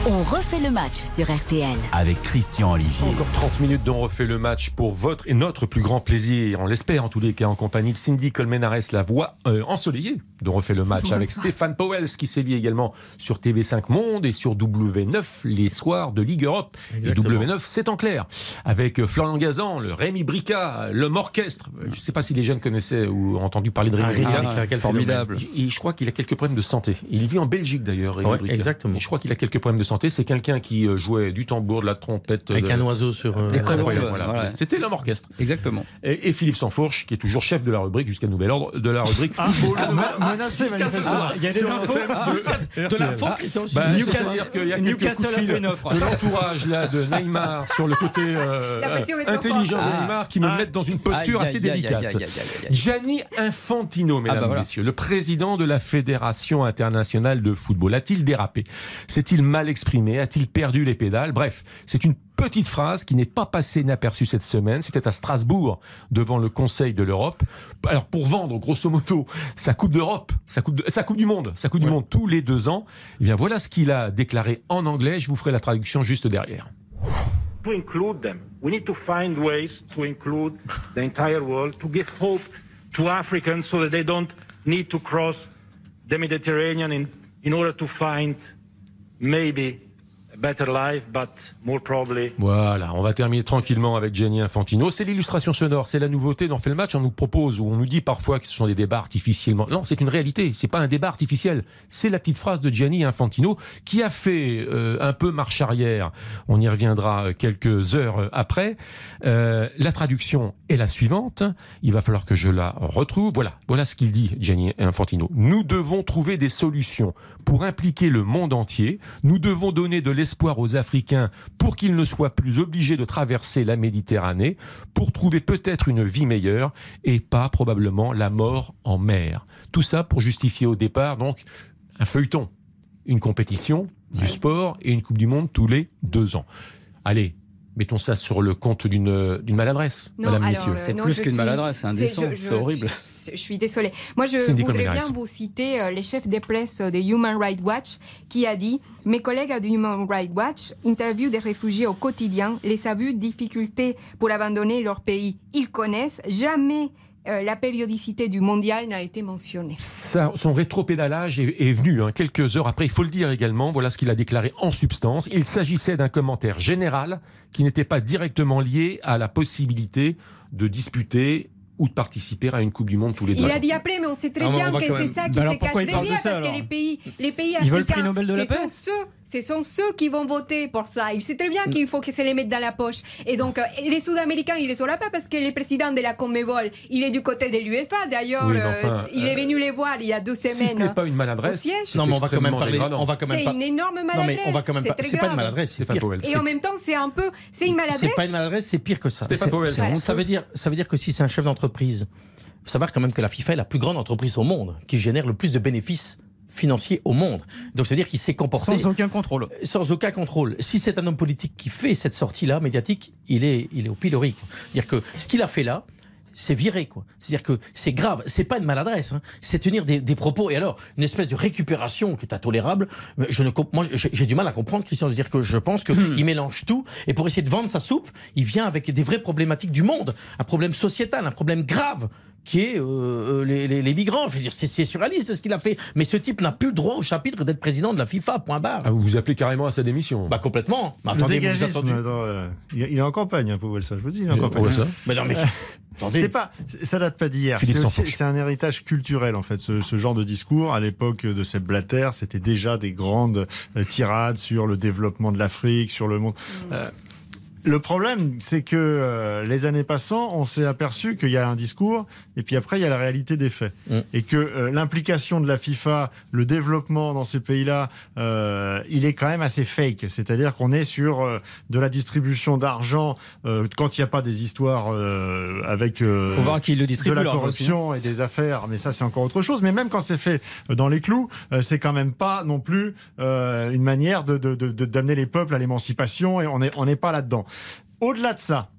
On refait le match sur RTL. avec Christian Olivier. Encore 30 minutes dont on refait le match pour votre et notre plus grand plaisir, on l'espère en tous les cas, en compagnie de Cindy Colmenares, la voix euh, ensoleillée de refait le match, avec Stéphane Powell, qui sévit également sur TV5 Monde et sur W9 les soirs de Ligue Europe. Exactement. Et W9, c'est en clair. Avec euh, Florian Gazan, le Rémi Brica, l'homme orchestre. Euh, Je ne sais pas si les jeunes connaissaient ou ont entendu parler de Rémi Ah, Brica. Quel formidable. Et je crois qu'il a quelques problèmes de santé. Il vit en Belgique d'ailleurs. Rémi Ouais, Brica. exactement. Et je crois qu'il a quelques problèmes de santé. C'est quelqu'un qui euh, jouait du tambour, de la trompette. Avec de- un oiseau sur. euh, voilà. voilà. C'était l'homme orchestre. Exactement. Et, et Philippe Sansfourche, qui est toujours chef de la rubrique jusqu'à nouvel ordre, de la rubrique Ah, manifestement. Ah, il y a des infos. Ah, de- De l'info, Christian. Bah, Newcastle- C'est-à-dire qu'il y a quelques Newcastle a fait une offre. de l'entourage là de Neymar sur le côté euh, intelligent de Neymar qui me Ah. mettent dans une posture assez délicate. Gianni Infantino, mesdames Ah bah et voilà. messieurs, le président de la Fédération internationale de football, a-t-il dérapé? S'est-il mal exprimé A-t-il perdu les pédales? Bref, c'est une petite phrase qui n'est pas passée inaperçue cette semaine. C'était à Strasbourg, devant le Conseil de l'Europe. Alors, pour vendre, grosso modo, sa Coupe d'Europe, sa coupe, de- sa coupe du Monde, sa Coupe du Monde tous les deux ans, eh bien, voilà ce qu'il a déclaré en anglais. Je vous ferai la traduction juste derrière. to include them. We need to find ways to include the entire world, to give hope to Africans so that they don't need to cross the Mediterranean in, in order to find maybe. a better life, but more probably Voilà, on va terminer tranquillement avec Gianni Infantino. C'est l'illustration sonore, c'est la nouveauté dans Fait le match. On nous propose ou on nous dit parfois que ce sont des débats artificiellement. Non, c'est une réalité. C'est pas un débat artificiel. C'est la petite phrase de Gianni Infantino qui a fait euh, un peu marche arrière. On y reviendra quelques heures après. Euh, la traduction est la suivante. Il va falloir que je la retrouve. Voilà, voilà ce qu'il dit Gianni Infantino. Nous devons trouver des solutions pour impliquer le monde entier. Nous devons donner de l'espoir aux Africains pour qu'ils ne soient plus obligés de traverser la Méditerranée, pour trouver peut-être une vie meilleure et pas probablement la mort en mer. Tout ça pour justifier au départ donc un feuilleton, une compétition, du sport et une Coupe du Monde tous les deux ans. Allez, mettons ça sur le compte d'une d'une maladresse, Non, madame, alors, messieurs. euh, C'est plus qu'une maladresse, c'est indécent, c'est horrible. Je, je suis désolée. Moi, je Cindy voudrais bien vous citer euh, les chefs des presses de Human Rights Watch qui a dit Mes collègues de Human Rights Watch interviewent des réfugiés au quotidien, les abus, difficultés pour abandonner leur pays. Ils connaissent jamais. Euh, la périodicité du mondial n'a été mentionnée. Son rétropédalage est, est venu hein, quelques heures après. Il faut le dire également. Voilà ce qu'il a déclaré en substance. Il s'agissait d'un commentaire général qui n'était pas directement lié à la possibilité de disputer ou de participer à une Coupe du Monde tous les deux Il a dit après, mais on sait très Ah, bien que c'est même- ça qui Bah se cache derrière, parce que les pays, les pays Ils le africains, la ce sont ceux, ce sont ceux qui vont voter pour ça. Il sait très bien qu'il faut que se les mette dans la poche. Et donc, euh, les Sud-Américains, ils les sont là pas parce que le président de la Conmebol, il est du côté de l'UEFA. D'ailleurs, Oui, euh, enfin, il est euh, venu les voir il y a deux Si semaines. ce n'est pas une maladresse, siège. c'est Non, mais on va quand même parler. dégradant. On va quand même C'est pas. une énorme Non, maladresse. mais on va quand même c'est pas. C'est une maladresse, c'est. Et en même temps, c'est un peu, c'est une C'est maladresse. pas une maladresse, c'est pire que ça. C'est- c'est- c'est ça veut dire, ça veut dire que si c'est un chef d'entreprise, faut savoir quand même que la FIFA est la plus grande entreprise au monde, qui génère le plus de bénéfices financiers au monde. Donc ça veut dire qu'il s'est comporté Sans aucun contrôle. sans aucun contrôle. Si c'est un homme politique qui fait cette sortie-là médiatique, il est, il est au pilori. C'est-à-dire que ce qu'il a fait là, c'est viré, quoi. C'est-à-dire que c'est grave. C'est pas une maladresse. hein. C'est tenir des, des propos et alors une espèce de récupération qui est intolérable. Mais Je ne, moi, j'ai j'ai du mal à comprendre, Christian, de dire que je pense qu'il mélange tout et pour essayer de vendre sa soupe, il vient avec des vraies problématiques du monde, un problème sociétal, un problème grave qui est euh, les, les- les migrants. C'est surréaliste ce qu'il a fait. Mais ce type n'a plus le droit au chapitre d'être président de la FIFA. Point barre. Ah, vous vous appelez carrément à sa démission. Bah complètement. Mais attendez, vous euh, il, est en campagne, hein, Powell, ça, je vous dis, il est en On campagne. voit ça. Mais non, mais C'est pas, ça date pas d'hier. C'est un héritage culturel en fait. Ce, ce genre de discours, à l'époque de Sepp Blatter, c'était déjà des grandes euh, tirades sur le développement de l'Afrique, sur le monde. Euh, le problème, c'est que euh, les années passant, on s'est aperçu qu'il y a un discours et puis après il y a la réalité des faits et que euh, l'implication de la FIFA, le développement dans ces pays-là, euh, il est quand même assez fake. C'est-à-dire qu'on est sur euh, de la distribution d'argent euh, quand il n'y a pas des histoires euh, avec euh, Faut voir qui le distribue, de la corruption et des affaires, mais ça c'est encore autre chose. Mais même quand c'est fait dans les clous, euh, c'est quand même pas non plus euh, une manière de de- de- de- d'amener les peuples à l'émancipation et on n'est on n'est pas là-dedans. Au-delà de ça,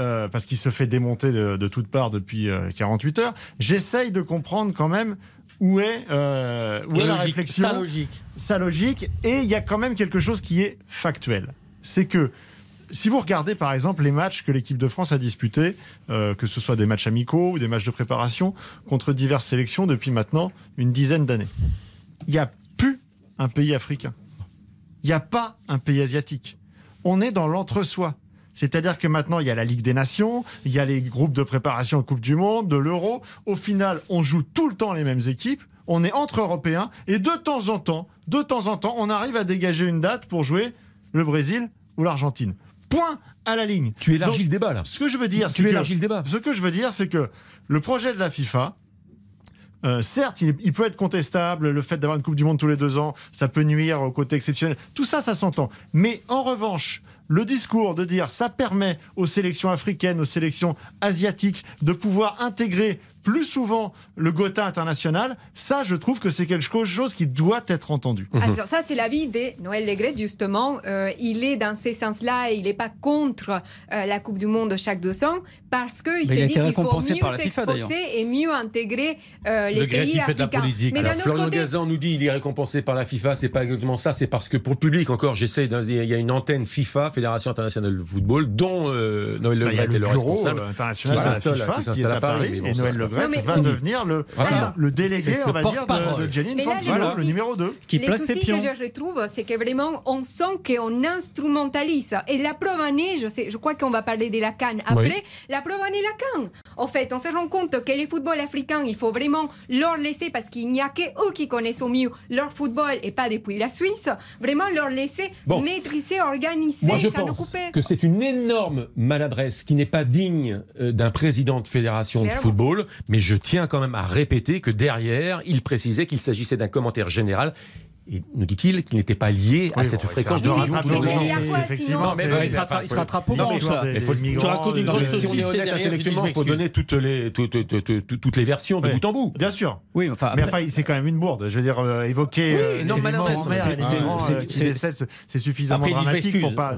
euh, parce qu'il se fait démonter de, de toutes parts depuis euh, 48 heures, j'essaye de comprendre quand même où est, euh, où La réflexion. sa logique. Sa logique. Et il y a quand même quelque chose qui est factuel. C'est que si vous regardez par exemple les matchs que l'équipe de France a disputés, euh, que ce soit des matchs amicaux ou des matchs de préparation, contre diverses sélections depuis maintenant une dizaine d'années, il n'y a plus un pays africain. Il n'y a pas un pays asiatique. On est dans l'entre-soi. C'est-à-dire que maintenant, il y a la Ligue des Nations, il y a les groupes de préparation de Coupe du Monde, de l'Euro. Au final, on joue tout le temps les mêmes équipes. On est entre Européens. Et de temps en temps, de temps en temps, on arrive à dégager une date pour jouer le Brésil ou l'Argentine. Point à la ligne. Tu élargis Donc, le débat là. Ce que je veux dire, Tu c'est que élargis le débat. Ce que je veux dire, c'est que le projet de la FIFA, euh, certes, il, il peut être contestable, le fait d'avoir une Coupe du Monde tous les deux ans, ça peut nuire au côté exceptionnel. Tout ça, ça s'entend. Mais en revanche, le discours de dire ça permet aux sélections africaines, aux sélections asiatiques de pouvoir intégrer plus souvent le Gotha international, ça, je trouve que c'est quelque chose qui doit être entendu. Alors, ça, c'est l'avis de Noël Legret, justement. Euh, il est dans ce sens-là et il n'est pas contre euh, la Coupe du Monde chaque deux ans parce qu'il s'est dit qu'il faut récompensé mieux par la FIFA, s'exposer et mieux intégrer euh, les Le pays il fait de la africains. politique. Mais Alors, Florian côté, Gazan nous dit il est récompensé par la FIFA. C'est pas exactement ça. C'est parce que pour le public, encore, j'essaie. Il y a une antenne FIFA, Fédération internationale de football, dont euh, Noël Bah, Le il y a Gret est le responsable. international qui s'installe qui qui à à Paris. Paris, mais bon, et Noël Le pas- Gret Non, mais- va devenir le, Voilà. le délégué, on va dire, de, de les le soucis- numéro 2. Qui les soucis pions. que je retrouve, c'est que vraiment, on sent qu'on instrumentalise. Et la preuve en est, je, sais, je crois qu'on va parler de la Cannes après, Oui. la preuve en est la Cannes. En fait, on se rend compte que les footballs africains, il faut vraiment leur laisser, parce qu'il n'y a que eux qui connaissent au mieux leur football et pas depuis la Suisse, vraiment leur laisser Bon. maîtriser, organiser, Moi, je nous pense couper. que c'est une énorme maladresse qui n'est pas digne euh, d'un président de fédération de football, mais je tiens quand même à répéter que derrière, il précisait qu'il s'agissait d'un commentaire général. Et nous dit-il qu'il n'était pas lié à Oui, cette bon, fréquence de les Mais il se rattrape- au manche, tu racontes une grosse des- Si on est saucisse, honnête intellectuellement, il faut donner toutes les, toutes, toutes- toutes- toutes les versions de bout en bout. Bien sûr. Oui, enfin, Mais enfin, c'est quand même une bourde. Je veux dire, euh, évoquer c'est suffisamment dramatique pour m'excuse. pas.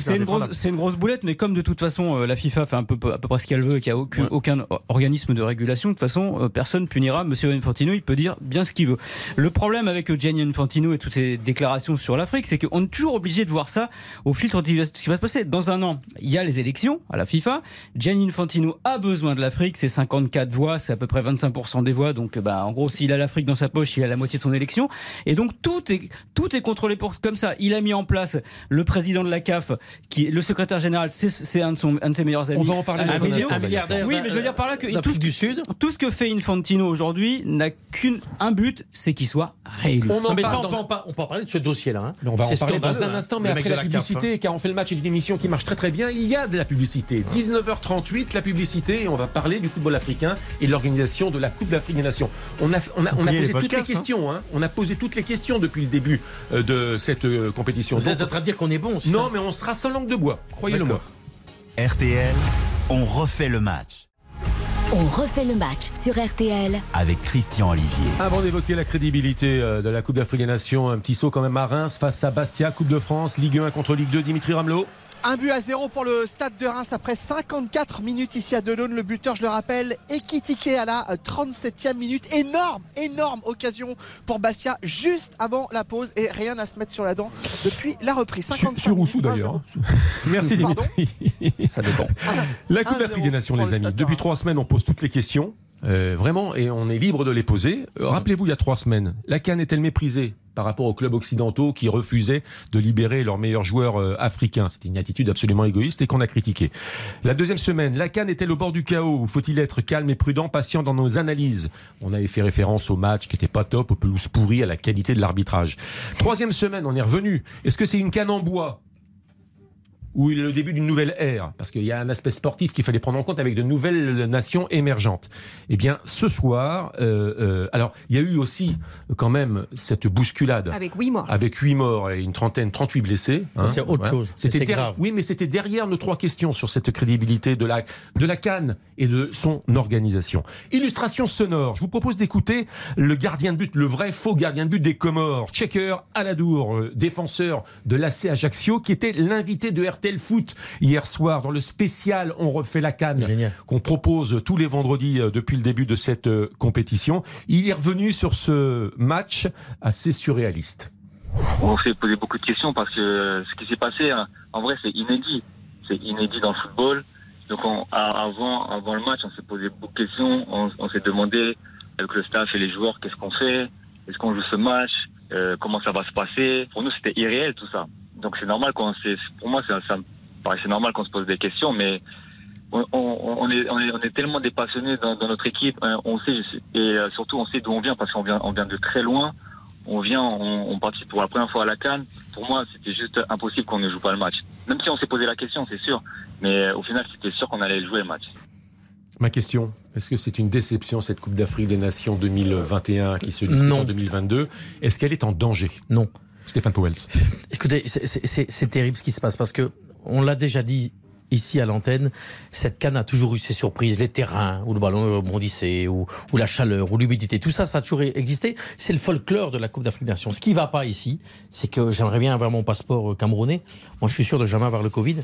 C'est une, grosse, boulette, mais comme de toute façon euh, la FIFA fait un peu, à peu près ce qu'elle veut et qu'il n'y a aucun, organisme de régulation, de toute façon euh, personne punira Monsieur Infantino, il peut dire bien ce qu'il veut. Le problème avec Gianni Infantino et toutes ces déclarations sur l'Afrique, c'est qu'on est toujours obligé de voir ça au filtre de ce qui va se passer. Dans un an, il y a les élections à la FIFA. Gianni Infantino a besoin de l'Afrique, c'est 54 voix, c'est à peu près 25% des voix, donc bah, en gros s'il a l'Afrique dans sa poche, il a la moitié de son élection. Et donc tout est, tout est contrôlé pour, comme ça. Il a mis en place le président de la CAF, qui est le secrétaire général, c'est- un, un de ses meilleurs amis. On va en parler dans un Vigneault. instant, Un milliardaire Oui, mais je veux dire par là que tout, du Sud. tout ce que fait Infantino aujourd'hui n'a qu'un un but, c'est qu'il soit réélu. On en Non, mais ça, on, dans- peut en, on peut en parler de ce dossier-là. hein. Mais on va en parler dans un hein. instant, mais après de la CAF, hein. publicité, car on fait le match et une émission qui marche très très bien, il y a de la publicité. 19h38, la publicité, et on va parler du football africain et de l'organisation de la Coupe d'Afrique des Nations. On a, on a, on a Oubliez posé les toutes les podcasts, hein. questions, hein. on a posé toutes les questions depuis le début euh, de cette euh, compétition. Vous êtes Donc, en train de dire qu'on est bon, c'est non, ça mais on sera sans langue de bois, croyez-le-moi. RTL, on refait le match On refait le match sur RTL avec Christian Olivier. Avant d'évoquer la crédibilité euh, de la Coupe d'Afrique des Nations, un petit saut quand même à Reims face à Bastia, Coupe de France, Ligue 1 contre Ligue 2, Dimitri Ramelot. Un but à zéro pour le stade de Reims après 54 minutes ici à Delaune. Le buteur, je le rappelle, Ekitike à la 37e minute. Énorme, énorme occasion pour Bastia juste avant la pause et rien à se mettre sur la dent depuis la reprise. 55 Sur minutes, d'ailleurs. 1-0. Merci Dimitri. Ça dépend. La Coupe 1-0 d'Afrique des Nations, les le amis. Depuis trois semaines, on pose toutes les questions. Euh, vraiment, et on est libre de les poser. Euh, Rappelez-vous, il y a trois semaines, la Cannes est-elle méprisée par rapport aux clubs occidentaux qui refusaient de libérer leurs meilleurs joueurs euh, africains? C'était une attitude absolument égoïste et qu'on a critiqué. La deuxième semaine, la Cannes était au bord du chaos? Faut-il être calme et prudent, patient dans nos analyses? On avait fait référence au match qui n'était pas top, aux pelouses pourries, à la qualité de l'arbitrage. Troisième semaine, on est revenu. Est-ce que c'est une canne en bois? Ou le début d'une nouvelle ère, parce qu'il y a un aspect sportif qu'il fallait prendre en compte avec de nouvelles nations émergentes. Eh bien, ce soir, euh, euh, alors il y a eu aussi quand même cette bousculade Avec huit morts. avec huit morts et une trentaine, 38 blessés. hein. C'est autre chose. C'était grave. Oui, mais c'était derrière nos trois questions sur cette crédibilité de la de la Cannes et de son organisation. Illustration sonore. Je vous propose d'écouter le gardien de but, le vrai faux gardien de but des Comores, Checker Aladour, euh, défenseur de l'AC Ajaccio, qui était l'invité de RTL Foot hier soir dans le spécial On refait la Cannes qu'on propose tous les vendredis euh, depuis le début de cette euh, compétition. Il est revenu sur ce match assez surréaliste. On s'est posé beaucoup de questions parce que ce qui s'est passé, hein, en vrai, c'est inédit. C'est inédit dans le football. Donc, on- avant, avant le match, on s'est posé beaucoup de questions. On, on s'est demandé avec le staff et les joueurs qu'est-ce qu'on fait, est-ce qu'on joue ce match, euh, comment ça va se passer? Pour nous, c'était irréel tout ça. Donc, c'est normal qu'on pour moi, ça, ça paraissait normal qu'on se pose des questions, mais on, on- on est, on, est, on est tellement des passionnés dans, dans notre équipe. hein, On sait, et euh, surtout, on sait d'où on vient parce qu'on vient, on vient de très loin on vient, on, on participe pour la première fois à la Cannes. Pour moi, c'était juste impossible qu'on ne joue pas le match. Même si on s'est posé la question, c'est sûr. Mais euh, au final, c'était sûr qu'on allait jouer le match. Ma question, est-ce que c'est une déception cette Coupe d'Afrique des Nations 2021 qui se dispute Non. en 2022 Est-ce qu'elle est en danger? Non. Stéphane Powels. Écoutez, c'est- terrible ce qui se passe parce que on l'a déjà dit ici à l'antenne, cette canne a toujours eu ses surprises, les terrains où le ballon rebondissait, ou, ou la chaleur, ou l'humidité, tout ça, ça a toujours existé. C'est le folklore de la Coupe d'Afrique des Nations. Ce qui va pas ici, c'est que j'aimerais bien avoir mon passeport euh, camerounais. Moi, je suis sûr de jamais avoir le Covid.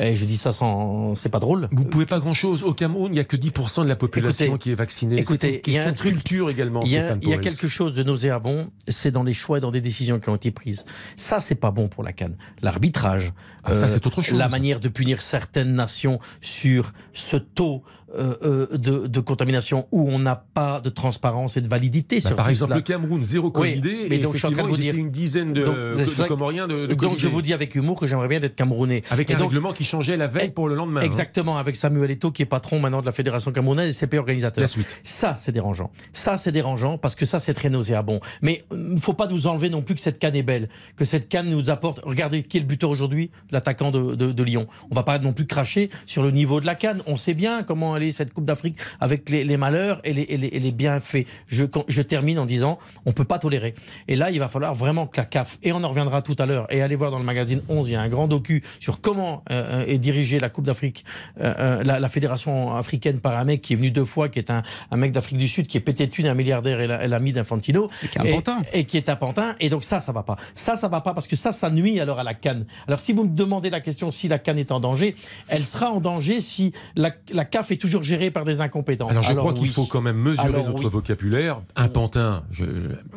Et je dis ça sans, c'est pas drôle. Vous pouvez pas grand-chose. Au Cameroun, il n'y a que 10% de la population Écoutez, qui est vaccinée. Écoutez, il une y a un question de truc- culture également. Il y a, y quelque chose de nauséabond, c'est dans les choix et dans les décisions qui ont été prises. Ça, c'est pas bon pour la Cannes. L'arbitrage, euh, Ah, ça, c'est autre chose. la manière de punir certaines nations sur ce taux euh, euh, de, de contamination où on n'a pas de transparence et de validité Bah, sur par tout exemple, cela. le Cameroun, zéro Oui, Covidé. mais et donc je suis en train de vous dire une dizaine de, Donc, de- Comoriens de, de donc je vous dis avec humour que j'aimerais bien être camerounais. Avec Et un donc- règlement qui changeait la veille pour le lendemain. hein. Exactement, avec Samuel Eto'o qui est patron maintenant de la Fédération camerounaise et CP organisateur. La suite. Ça, c'est dérangeant. Ça, c'est dérangeant parce que ça, c'est très nauséabond. Mais il ne faut pas nous enlever non plus que cette canne est belle, que cette canne nous apporte. Regardez qui est le buteur aujourd'hui, l'attaquant de, de- de Lyon. On va pas non plus cracher sur le niveau de la canne. On sait bien comment elle cette Coupe d'Afrique avec les, les malheurs et les, et les- et les bienfaits. Je, termine en disant, on peut pas tolérer. Et là, il va falloir vraiment que la CAF, et on en reviendra tout à l'heure, et allez voir dans le magazine 11, il y a un grand docu sur comment euh, euh, est dirigée la Coupe d'Afrique, euh, la, la fédération africaine par un mec qui est venu deux fois, qui est un, un mec d'Afrique du Sud, qui est pété de thunes, un milliardaire et la- et l'ami d'Infantino. qui est un pantin. Et qui est un pantin. Et donc ça, ça va pas. Ça, ça va pas parce que ça, ça nuit alors à la canne. Alors si vous me demandez la question si la canne est en danger, elle sera en danger si la, la CAF est toujours gérée par des incompétents. Alors je crois qu'il faut quand même mesurer Alors notre oui. vocabulaire. Un pantin. Je,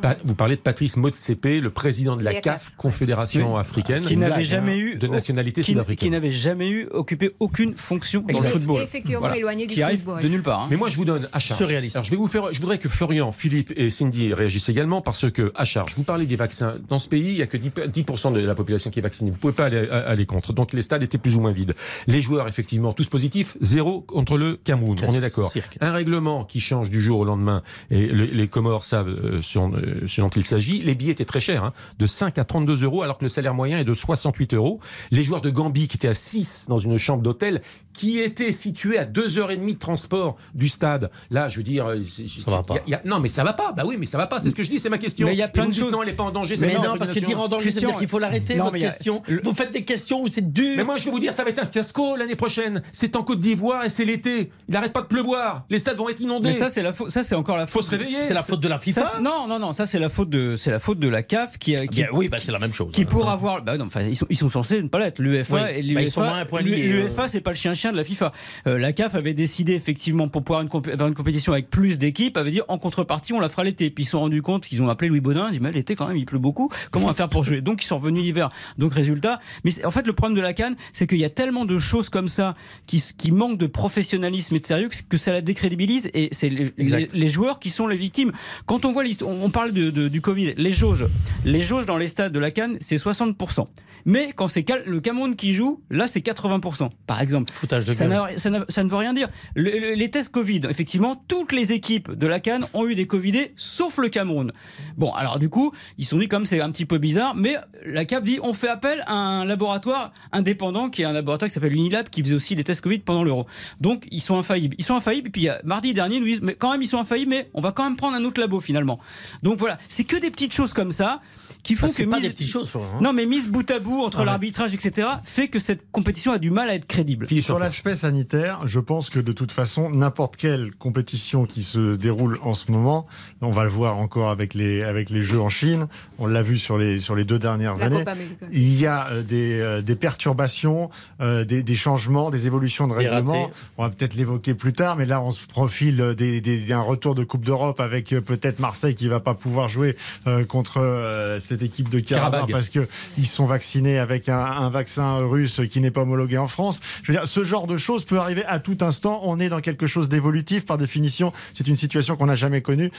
pa- vous parlez de Patrice Motsepe, le président de la CAF. Confédération africaine, qui n'avait jamais eu de nationalité qui, sud-africaine. qui n'avait jamais eu occupé aucune fonction dans le football. Effectivement éloigné du qui arrive football. de nulle part. hein. Mais moi, je vous donne à charge. Alors, je vais vous faire. Je voudrais que Florian, Philippe et Cindy réagissent également parce que à charge. Vous parlez des vaccins. Dans ce pays, il y a que 10%, 10% de la population qui est vaccinée. Vous pouvez pas aller, aller contre. Donc les stades étaient plus ou moins vides. Les joueurs, effectivement, tous positifs. Zéro contre le Cameroun. On est d'accord. Un règlement qui change du jour au lendemain. Et le- les Comores savent euh, ce, dont- euh, il s'agit. Les billets étaient très chers, hein, de 5 à 32 euros, alors que le salaire moyen est de 68 euros. Les joueurs de Gambie qui étaient à 6 dans une chambre d'hôtel, qui était située à 2h30 de transport du stade. Là, je veux dire, euh, c'est- c'est- va pas. il y a- il y a- non, mais ça va pas. Bah oui, mais ça va pas. C'est ce que je dis, c'est ma question. Mais il y a plein de choses- Non, elle est pas en danger. Mais c'est non, parce que dire en danger, ça Christian, dire qu'il faut l'arrêter, votre a- question. le- Vous faites des questions où c'est dur. Mais moi, je vais vous dire, ça va être un fiasco l'année prochaine. C'est en Côte d'Ivoire et c'est l'été. Il n'arrête pas de pleuvoir. Les stades vont être inondés. Mais ça c'est la faute, ça c'est encore la faut faute. se réveiller. C'est la faute de la FIFA. Ça, non, non, non, ça c'est la faute de, c'est la faute de la CAF qui, a- qui, Bien, oui, bah, c'est la même chose. qui pour avoir, bah non, ils sont, ils sont censés ne pas l'être. L'UEFA Oui, et bah, l'UEFA, lié, l'UEFA c'est pas le chien-chien de la FIFA. Euh, la CAF avait décidé effectivement pour pouvoir une avoir une compétition avec plus d'équipes, avait dit en contrepartie on la fera l'été. Puis ils se sont rendus compte qu'ils ont appelé Louis Baudin, ils dit mais l'été quand même il pleut beaucoup, comment on va faire pour jouer? Donc ils sont revenus l'hiver. Donc résultat, mais en fait le problème de la Cannes, c'est qu'il y a tellement de de choses comme ça qui, qui manquent de professionnalisme et de sérieux que, ça la décrédibilise et c'est les, les- les joueurs qui sont les victimes. Quand on voit l'histoire, on, on parle de, de- du Covid, les jauges, les jauges dans les stades de la Cannes, c'est 60%. Mais quand c'est le Cameroun qui joue, là c'est 80%, par exemple. Foutage de ça, ça ça ne veut rien dire. Le- le- les tests Covid, effectivement, toutes les équipes de la Cannes ont eu des Covidés, sauf le Cameroun. Bon, alors du coup, ils sont dit comme c'est un petit peu bizarre, mais la CAP dit on fait appel à un laboratoire indépendant qui est un laboratoire qui s'appelle Unilab qui faisait aussi les tests Covid pendant l'euro. Donc ils sont infaillibles. Ils sont infaillibles. Et puis mardi dernier, ils nous disent mais quand même ils sont infaillibles, mais on va quand même prendre un autre labo finalement. Donc voilà, c'est que des petites choses comme ça qui font Ah, c'est que pas mise- des petites choses, hein. Non, mais mise bout à bout entre Ah l'arbitrage, etc., fait que cette compétition a du mal à être crédible. Sur l'aspect sanitaire, je pense que de toute façon, n'importe quelle compétition qui se déroule en ce moment, on va le voir encore avec les, avec les Jeux en Chine, on l'a vu sur les, sur les deux dernières La années, il y a euh, des, euh, des perturbations, euh, des, des changements, des évolutions de règlement. On va peut-être l'évoquer plus tard, mais là on se profile euh, des, des- un retour de Coupe d'Europe avec peut-être Marseille qui va pas pouvoir jouer euh, contre euh, cette équipe de Karabakh parce que ils sont vaccinés avec un, un vaccin russe qui n'est pas homologué en France. Je veux dire, ce genre de choses peut arriver à tout instant. On est dans quelque chose d'évolutif par définition. C'est une situation qu'on n'a jamais connue.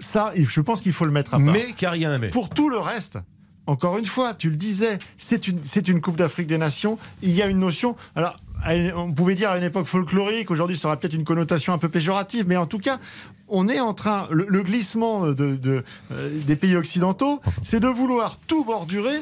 Ça, je pense qu'il faut le mettre à part. Mais car il y a un mais. Pour tout le reste, encore une fois, tu le disais, c'est une, c'est une Coupe d'Afrique des Nations. Il y a une notion. Alors, on pouvait dire à une époque folklorique, aujourd'hui ça aura peut-être une connotation un peu péjorative, mais en tout cas, on est en train, le, le glissement de, de, euh, des pays occidentaux, c'est de vouloir tout bordurer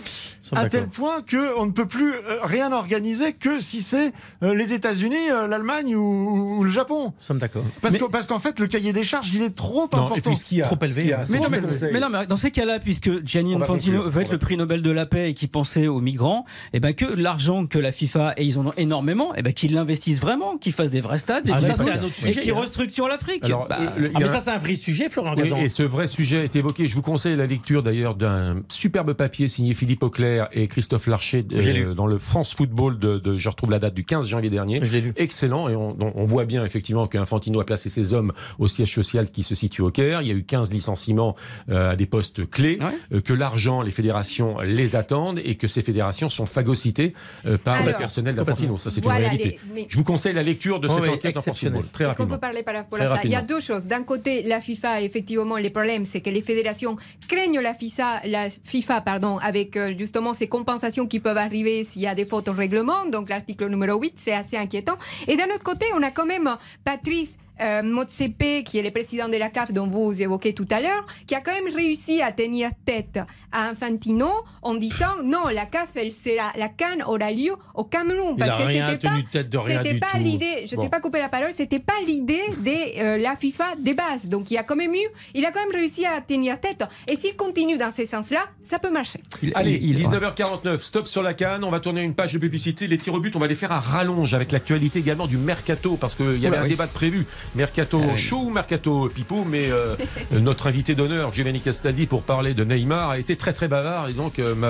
à tel point qu'on ne peut plus euh, rien organiser que si c'est euh, les États-Unis, euh, l'Allemagne ou, ou le Japon. Nous sommes d'accord. Parce que- parce qu'en fait, le cahier des charges, il est trop Non, important. et puis ce a, Trop élevé, a, hein. c'est Mais non, mais, non, mais dans ces cas-là, puisque Gianni Infantino veut être le prix Nobel de la paix et qui pensait aux migrants, et ben que l'argent que la FIFA et ils en ont énormément, et ben qu'ils l'investissent vraiment, qu'ils fassent des vrais stades, des Ah, vrais ça, c'est postes, un autre et sujet, qu'ils hein. restructurent l'Afrique. Bah, Ah, a mais un- ça, c'est un vrai sujet, Florent Oui, Gazan. et ce vrai sujet est évoqué. Je vous conseille la lecture d'ailleurs d'un superbe papier signé Philippe Auclair et Christophe Larcher euh, dans le France Football de, de- je retrouve la date du 15 janvier dernier. Je l'ai lu. Excellent et on, on- voit bien effectivement qu'Infantino a placé ses hommes au siège social qui se situe au Caire. Il y a eu 15 licenciements euh, à des postes clés, Ouais. euh, que l'argent, les fédérations les attendent et que ces fédérations sont phagocytées euh, par le personnel d'Infantino. Ça c'est Voilà, une réalité. les- mais- Je vous conseille la lecture de Oh cette oui, enquête en. Football. Très Est-ce qu'on rapidement. peut parler par rapport Très ça? Il y a rapidement. deux choses. D'un côté, la FIFA, effectivement, le problème, c'est que les fédérations craignent la FIFA, la FIFA pardon, avec euh, justement ces compensations qui peuvent arriver s'il y a des fautes au règlement. Donc l'article numéro 8, c'est assez inquiétant. Et d'un autre côté, on a quand même Patrice euh, Motsepe, qui est le président de la CAF dont vous évoquez tout à l'heure, qui a quand même réussi à tenir tête à Infantino en disant non, la CAF, elle sera, la Cannes aura lieu au Cameroun. Il Parce a que rien c'était tenu pas, tête de rien c'était du pas tout. l'idée, je Bon. t'ai pas coupé la parole, c'était pas l'idée de euh, la FIFA des bases. Donc il a quand même eu, il a quand même réussi à tenir tête. Et s'il continue dans ce sens-là, ça peut marcher. il- Allez, il- il- 19h49, stop sur la canne. On va tourner une page de publicité. Les tirs au but, on va les faire à rallonge avec l'actualité également du mercato parce qu'il y avait Oula, un oui. débat de prévu. Mercato Ah oui. chaud ou mercato pipo, mais euh, notre invité d'honneur, Giovanni Castaldi, pour parler de Neymar, a été très très bavard et donc euh, m'a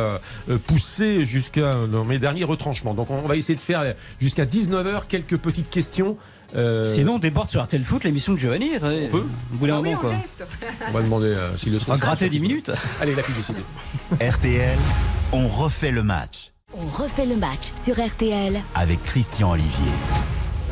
euh, poussé jusqu'à dans mes derniers retranchements. Donc on va essayer de faire jusqu'à 19h quelques petites questions. Euh, Sinon, on déborde sur RTL Foot, l'émission de Giovanni. On peut. Au bout d'un Ah oui, moment, on quoi. on va demander euh, s'il le On va gratter 10 minutes. Allez, la publicité. RTL, on refait le match On refait le match sur RTL avec Christian Olivier.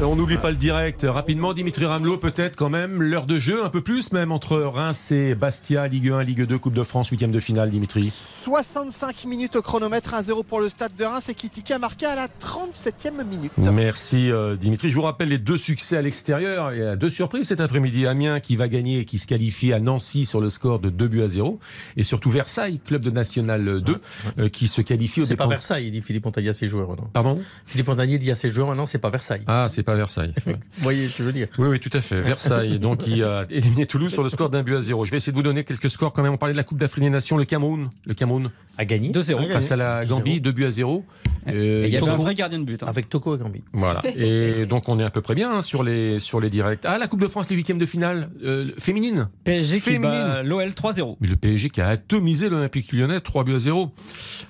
Euh, On n'oublie pas le direct. Rapidement, Dimitri Ramelot, peut-être quand même. L'heure de jeu, un peu plus même, entre Reims et Bastia, Ligue 1, Ligue 2, Coupe de France, huitième de finale, Dimitri. 65 minutes au chronomètre, 1-0 pour le stade de Reims et Kitika marqué à la 37e minute. Merci euh, Dimitri. Je vous rappelle les deux succès à l'extérieur. Il y a deux surprises cet après-midi. Amiens qui va gagner et qui se qualifie à Nancy sur le score de 2 buts à 0. Et surtout Versailles, club de National 2, euh, qui se qualifie au C'est pas Versailles, il dit Philippe Montagnier à ses joueurs. Non? Pardon? Philippe Montagnier dit à ses joueurs, non, c'est pas Versailles. Ah, c'est pas Versailles. Vous voyez ce que je veux dire Oui, oui, tout à fait. Versailles, donc, qui a éliminé Toulouse sur le score d'un but à zéro. Je vais essayer de vous donner quelques scores quand même. On parlait de la Coupe d'Afrique des Nations. Le Cameroun, le Cameroun A gagné 2-0. face à la 2-0. Gambie, 2 buts à 0. Et il y avait un vrai gardien de but. hein. avec Toko et Gambi. Voilà. Et donc on est à peu près bien hein, sur les sur les directs. Ah, la Coupe de France, les huitièmes de finale euh, féminine. PSG qui Féminine. bat l'OL 3-0. Mais le PSG qui a atomisé l'Olympique Lyonnais, 3 buts à 0.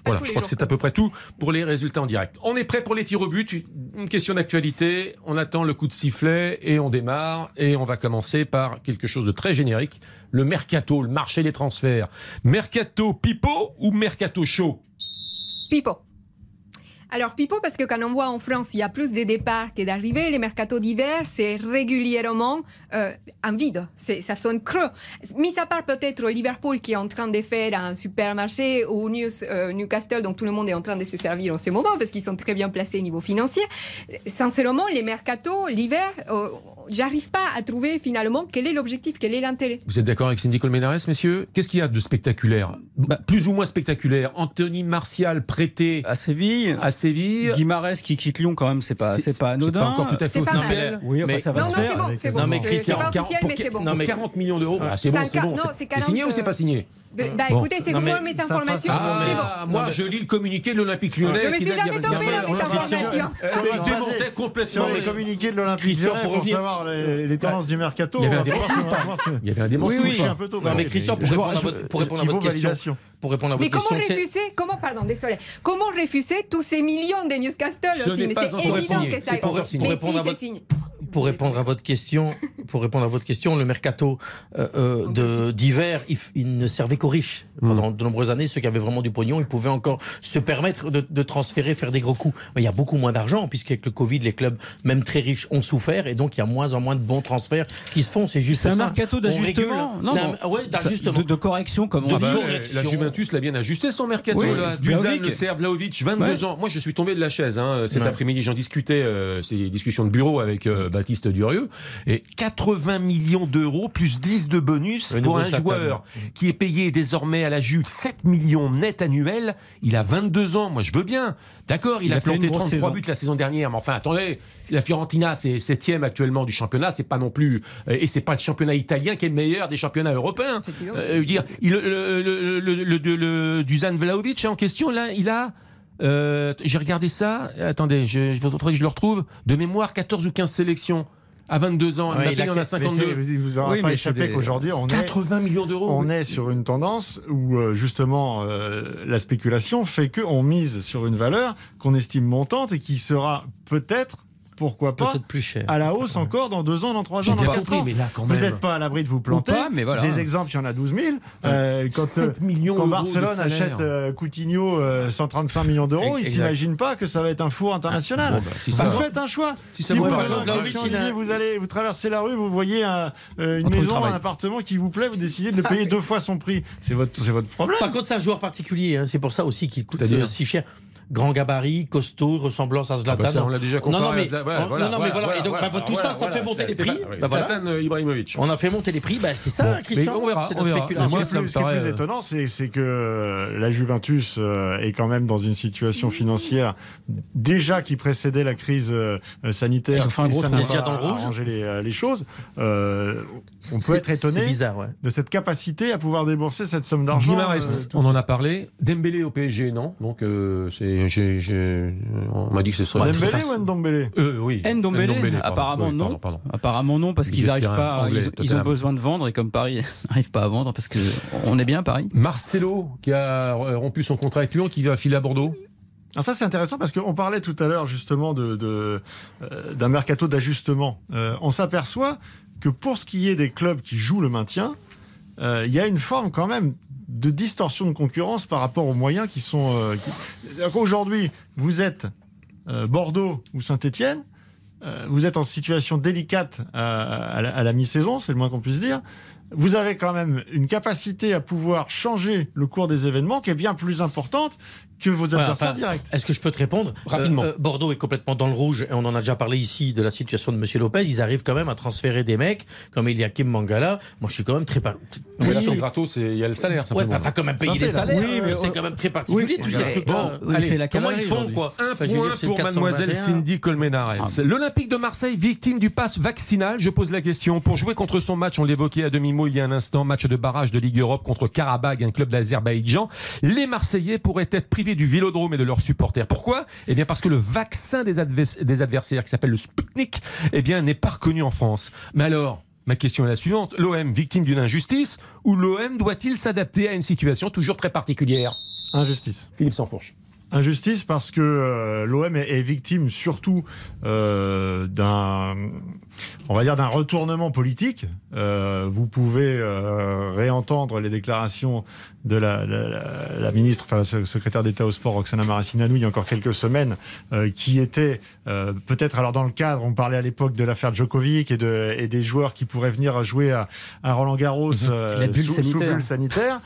Voilà, je crois que c'est à peu près tout pour les résultats en direct. On est prêt pour les tirs au but. Une question d'actualité. On attend le coup de sifflet et on démarre. Et on va commencer par quelque chose de très générique. Le mercato, le marché des transferts. Mercato pipo ou mercato chaud? Pipo. Alors, Pipo, parce que quand on voit en France, il y a plus de départs que d'arrivées, les mercatos d'hiver, c'est régulièrement euh, un vide. Ça sonne creux. Mis à part peut-être Liverpool qui est en train de faire un supermarché ou News- euh, Newcastle, dont tout le monde est en train de se servir en ce moment parce qu'ils sont très bien placés au niveau financier. Sincèrement, les mercatos, l'hiver, euh, j'arrive pas à trouver finalement quel est l'objectif, quel est l'intérêt. Vous êtes d'accord avec Cindy Colmenares, messieurs? Qu'est-ce qu'il y a de spectaculaire? Bah, Plus ou moins spectaculaire. Anthony Martial prêté à Séville. À Séville. Guimarès qui quitte Lyon, quand même, c'est pas, C'est- c'est pas anodin. pas encore tout à fait officiel. Oui, enfin, Mais- ça va Non, se non, faire. c'est bon, c'est bon. Non, mais C'est- pas officiel, mais c'est bon. non, mais- 40 millions d'euros. Ah, c'est bon, C'est un c'est bon. non, C'est- signé 40, ou c'est pas signé? Bah, bah, Bon. écoutez, c'est Google mes ça informations, Ah. Moi, je lis le communiqué de l'Olympique lyonnais. Je me suis jamais 24 dans mes informations. Euh, Sur Il les- démontait Sur complètement. les les- communiqués de l'Olympique Christian, Lyonnais, pour savoir les, les tendances du mercato. Il y avait un démenti Il y avait un démenti Oui, ou oui, un peu tôt. Mais Christian, pour répondre à votre, pour répondre à votre question, pour répondre à Mais votre comment question, refuser Comment, pardon, désolé. Comment refuser tous ces millions de Newcastle Ce aussi Mais c'est évident que ça. Encore signé. Mais Pour répondre si, à c'est votre- signé. pour répondre à votre question, pour répondre à votre question, le mercato euh, euh, de d'hiver, il, il ne servait qu'aux riches. Pendant de nombreuses années, ceux qui avaient vraiment du pognon, ils pouvaient encore se permettre de, de transférer, faire des gros coups. Mais il y a beaucoup moins d'argent, puisqu'avec le Covid, les clubs, même très riches, ont souffert, et donc il y a moins en moins de bons transferts qui se font. C'est juste C'est un ça. mercato d'ajustement. Non, non. un- ouais, d'ajustement. De, de correction, comme on Ah bah, dit. la Juventus l'a bien ajusté son mercato. Oui, là. Le Serbe Vlahovic, 22 Ouais. ans. Moi, je suis tombé de la chaise hein, cet Ouais. après-midi. J'en discutais, euh, c'est des discussions de bureau avec euh, Baptiste Durieux. Et 80 millions d'euros plus 10 de bonus Le pour un joueur qui est payé désormais à la Juve 7 millions net annuels. Il a 22 ans. Moi, je veux bien. D'accord, il, Il a, a planté une grosse 33 saison. buts la saison dernière. Mais enfin, attendez, la Fiorentina, c'est septième actuellement du championnat. C'est pas non plus, euh, et c'est pas le championnat italien qui est le meilleur des championnats européens. Euh, je veux dire, il, le, le, le, le, le- le- le- Dusan Vlahovic en question, là, il a. euh, J'ai regardé ça. Attendez, je- il faudrait que je le retrouve. De mémoire, 14 ou 15 sélections. À 22 ans, Ouais, Mbappé il a il en a quel- Mais 52. c'est- il vous Oui, pas échappé des- qu'aujourd'hui, on est, 80 millions d'euros. on est sur une tendance où euh, justement euh, la spéculation fait qu'on mise sur une valeur qu'on estime montante et qui sera peut-être, pourquoi pas, Peut-être plus cher. à la hausse encore dans deux ans, dans trois ans, dans bien quatre compris, ans. mais là, quand Vous même. n'êtes pas à l'abri de vous planter. pas, mais voilà. Des exemples, il y en a 12 000. Euh, quand, 7 euh, millions quand Barcelone achète euh, Coutinho euh, 135 millions d'euros, ils Exact. s'imaginent pas que ça va être un four international. Bon, bah, si Vous ça va. faites un choix. Si ça Si va vous, pas, il a- Olivier, vous allez, vous traversez la rue, vous voyez un- euh, une maison, un appartement qui vous plaît, vous décidez de le payer deux fois son prix. C'est votre, c'est votre problème. Par contre, c'est un joueur particulier. hein. C'est pour ça aussi qu'il coûte si cher. Grand gabarit, costaud, ressemblance à Zlatan. Ah bah ça, on l'a déjà comparé Non, non, mais, à Zlatan. Voilà, on- voilà, non, non, mais voilà, voilà. Et donc, voilà, bah, tout ça, ça voilà, fait monter les prix. pas- Bah, voilà. Zlatan euh, Ibrahimovic. On a fait monter les prix. Bah, c'est ça, Bon, Christian. mais on verra, C'est de la spéculation. Moi, Ce qui est plus- me ce qui est paraît, plus euh, étonnant, c'est que la Juventus euh, est quand même dans une situation financière déjà qui précédait la crise sanitaire. Ils ont fait un gros Déjà dans le rouge. arrangé les, les choses. Euh, on peut être étonné bizarre, ouais. de cette capacité à pouvoir débourser cette somme d'argent. Euh, on en a parlé. Dembélé au PSG, non? Donc, euh, c'est, j'ai- j'ai- on m'a dit que ce serait. Dembélé très facile. ou Ndombele? Euh, oui. Ndombele, pardon. apparemment Oui, non. pardon, pardon. Apparemment non, parce Milieu qu'ils de arrivent terrain pas, anglais, ils, ils ont besoin de vendre et comme Paris n'arrive pas à vendre parce que on est bien à Paris. Marcelo, qui a euh, rompu son contrat avec Lyon, qui va filer à Bordeaux. Alors ça c'est intéressant parce qu'on parlait tout à l'heure justement de, de, euh, d'un mercato d'ajustement. Euh, on s'aperçoit que pour ce qui est des clubs qui jouent le maintien, euh, il y a une forme quand même de distorsion de concurrence par rapport aux moyens qui sont. euh, qu'aujourd'hui, vous êtes euh, Bordeaux ou Saint-Étienne, vous êtes en situation délicate à, la, à la mi-saison, c'est le moins qu'on puisse dire. Vous avez quand même une capacité à pouvoir changer le cours des événements qui est bien plus importante que vos Ouais, adversaires enfin, directs. Est-ce que je peux te répondre Rapidement. Euh, euh, Bordeaux est complètement dans le rouge et on en a déjà parlé ici de la situation de Monsieur Lopez. Ils arrivent quand même à transférer des mecs comme Eliakim Mangala. Moi, je suis quand même très. par- Oui, là, Oui. c'est gratos, c'est- il y a le salaire. Ouais, pas, pas quand même payer les salaires. Oui, mais c'est quand même très particulier Oui, tout mais- ces trucs-là. bon, oui, c'est la comment ils font quoi Un Enfin, point dire, pour mademoiselle 421. Cindy Colmenares. Ah. L'Olympique de Marseille, victime du pass vaccinal, je pose la question. Pour jouer contre son match, on l'évoquait à demi-mot il y a un instant, match de barrage de Ligue Europe contre Karabag, un club d'Azerbaïdjan, les Marseillais pourraient être privés du vélodrome et de leurs supporters. Pourquoi? Eh bien parce que le vaccin des, advers- des adversaires, qui s'appelle le Sputnik, eh bien n'est pas reconnu en France. Mais alors Ma question est la suivante. L'OM victime d'une injustice ou l'OM doit-il s'adapter à une situation toujours très particulière? Injustice. Philippe Sansfourche. Injustice parce que euh, l'OM est, est victime surtout euh, d'un on va dire, d'un retournement politique. Euh, vous pouvez euh, réentendre les déclarations de la, la- la- la ministre, enfin la secrétaire d'État au sport, Roxana Maracineanu, il y a encore quelques semaines, euh, qui était peut-être, alors dans le cadre, on parlait à l'époque de l'affaire Djokovic et, de, et des joueurs qui pourraient venir jouer à, à Roland Garros La bulle sous, sous bulle sanitaire.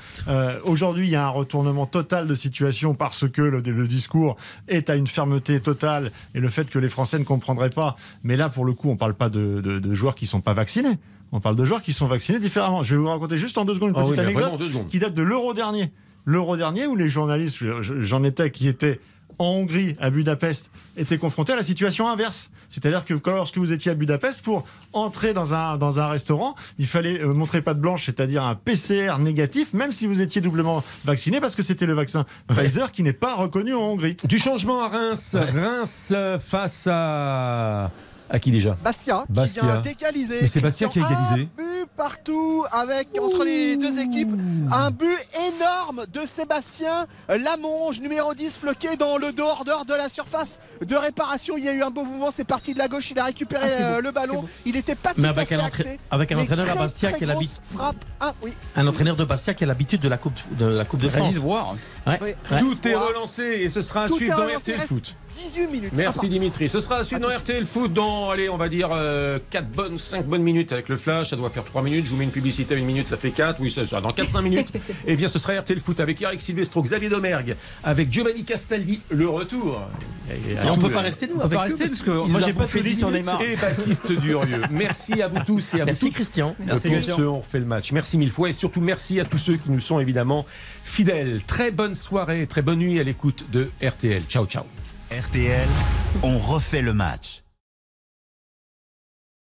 Aujourd'hui, il y a un retournement total de situation parce que le, le discours est à une fermeté totale et le fait que les Français ne comprendraient pas. Mais là, pour le coup, on ne parle pas de, de- de joueurs qui ne sont pas vaccinés. On parle de joueurs qui sont vaccinés différemment. Je vais vous raconter juste en deux secondes une Ah petite oui, anecdote secondes. qui date de l'euro dernier. L'euro dernier où les journalistes, je- j'en étais, qui étaient en Hongrie, à Budapest, étaient confrontés à la situation inverse. C'est-à-dire que lorsque vous étiez à Budapest, pour entrer dans un, dans un restaurant, il fallait euh, montrer patte blanche, c'est-à-dire un PCR négatif, même si vous étiez doublement vacciné, parce que c'était le vaccin Pfizer qui n'est pas reconnu en Hongrie. Du changement à Reims. Reims euh, face à. À qui déjà Bastia, Bastia. qui vient d'égaliser. Mais c'est Bastia qui a égalisé. Un but partout avec entre les deux équipes. Un but énorme de Sébastien Lamonge, numéro 10, floqué dans le dehors-dehors de la surface de réparation. Il y a eu un beau mouvement, c'est parti de la gauche, il a récupéré Ah, euh, beau, le ballon. Il n'était pas Mais tout avec à un fait entra- axé, avec un mais entraîneur à Bastia qui a l'habitude- frappe. Ah oui. Un entraîneur de Bastia qui a l'habitude de la Coupe de la Coupe de France. Régis Voire. Ouais. Oui. Ouais. Tout est relancé et ce sera à Tout suivre dans relancé, RTL Foot. 18 minutes. Merci Ah, Dimitri. Ce sera à suivre À dans RTL Foot dans, allez, on va dire 4 bonnes, 5 bonnes minutes avec le flash. Ça doit faire 3 minutes. Je vous mets une publicité à une minute, ça fait 4. Oui, ça sera dans 4-5 minutes. Eh bien, ce sera RTL Foot avec Eric Silvestro, Xavier Domergue, avec Giovanni Castaldi, le retour. Et, Et on peut pas rester, nous, On peut pas rester parce que moi j'ai pas 10 sur. Neymar. Et Baptiste Durieux. Merci à vous tous et à Merci vous toutes. Christian. Merci, Christian. On refait le match. Merci mille fois et surtout merci à tous ceux qui nous sont évidemment fidèles. Très bonne soirée, très bonne nuit à l'écoute de RTL. Ciao, ciao. RTL, on refait le match.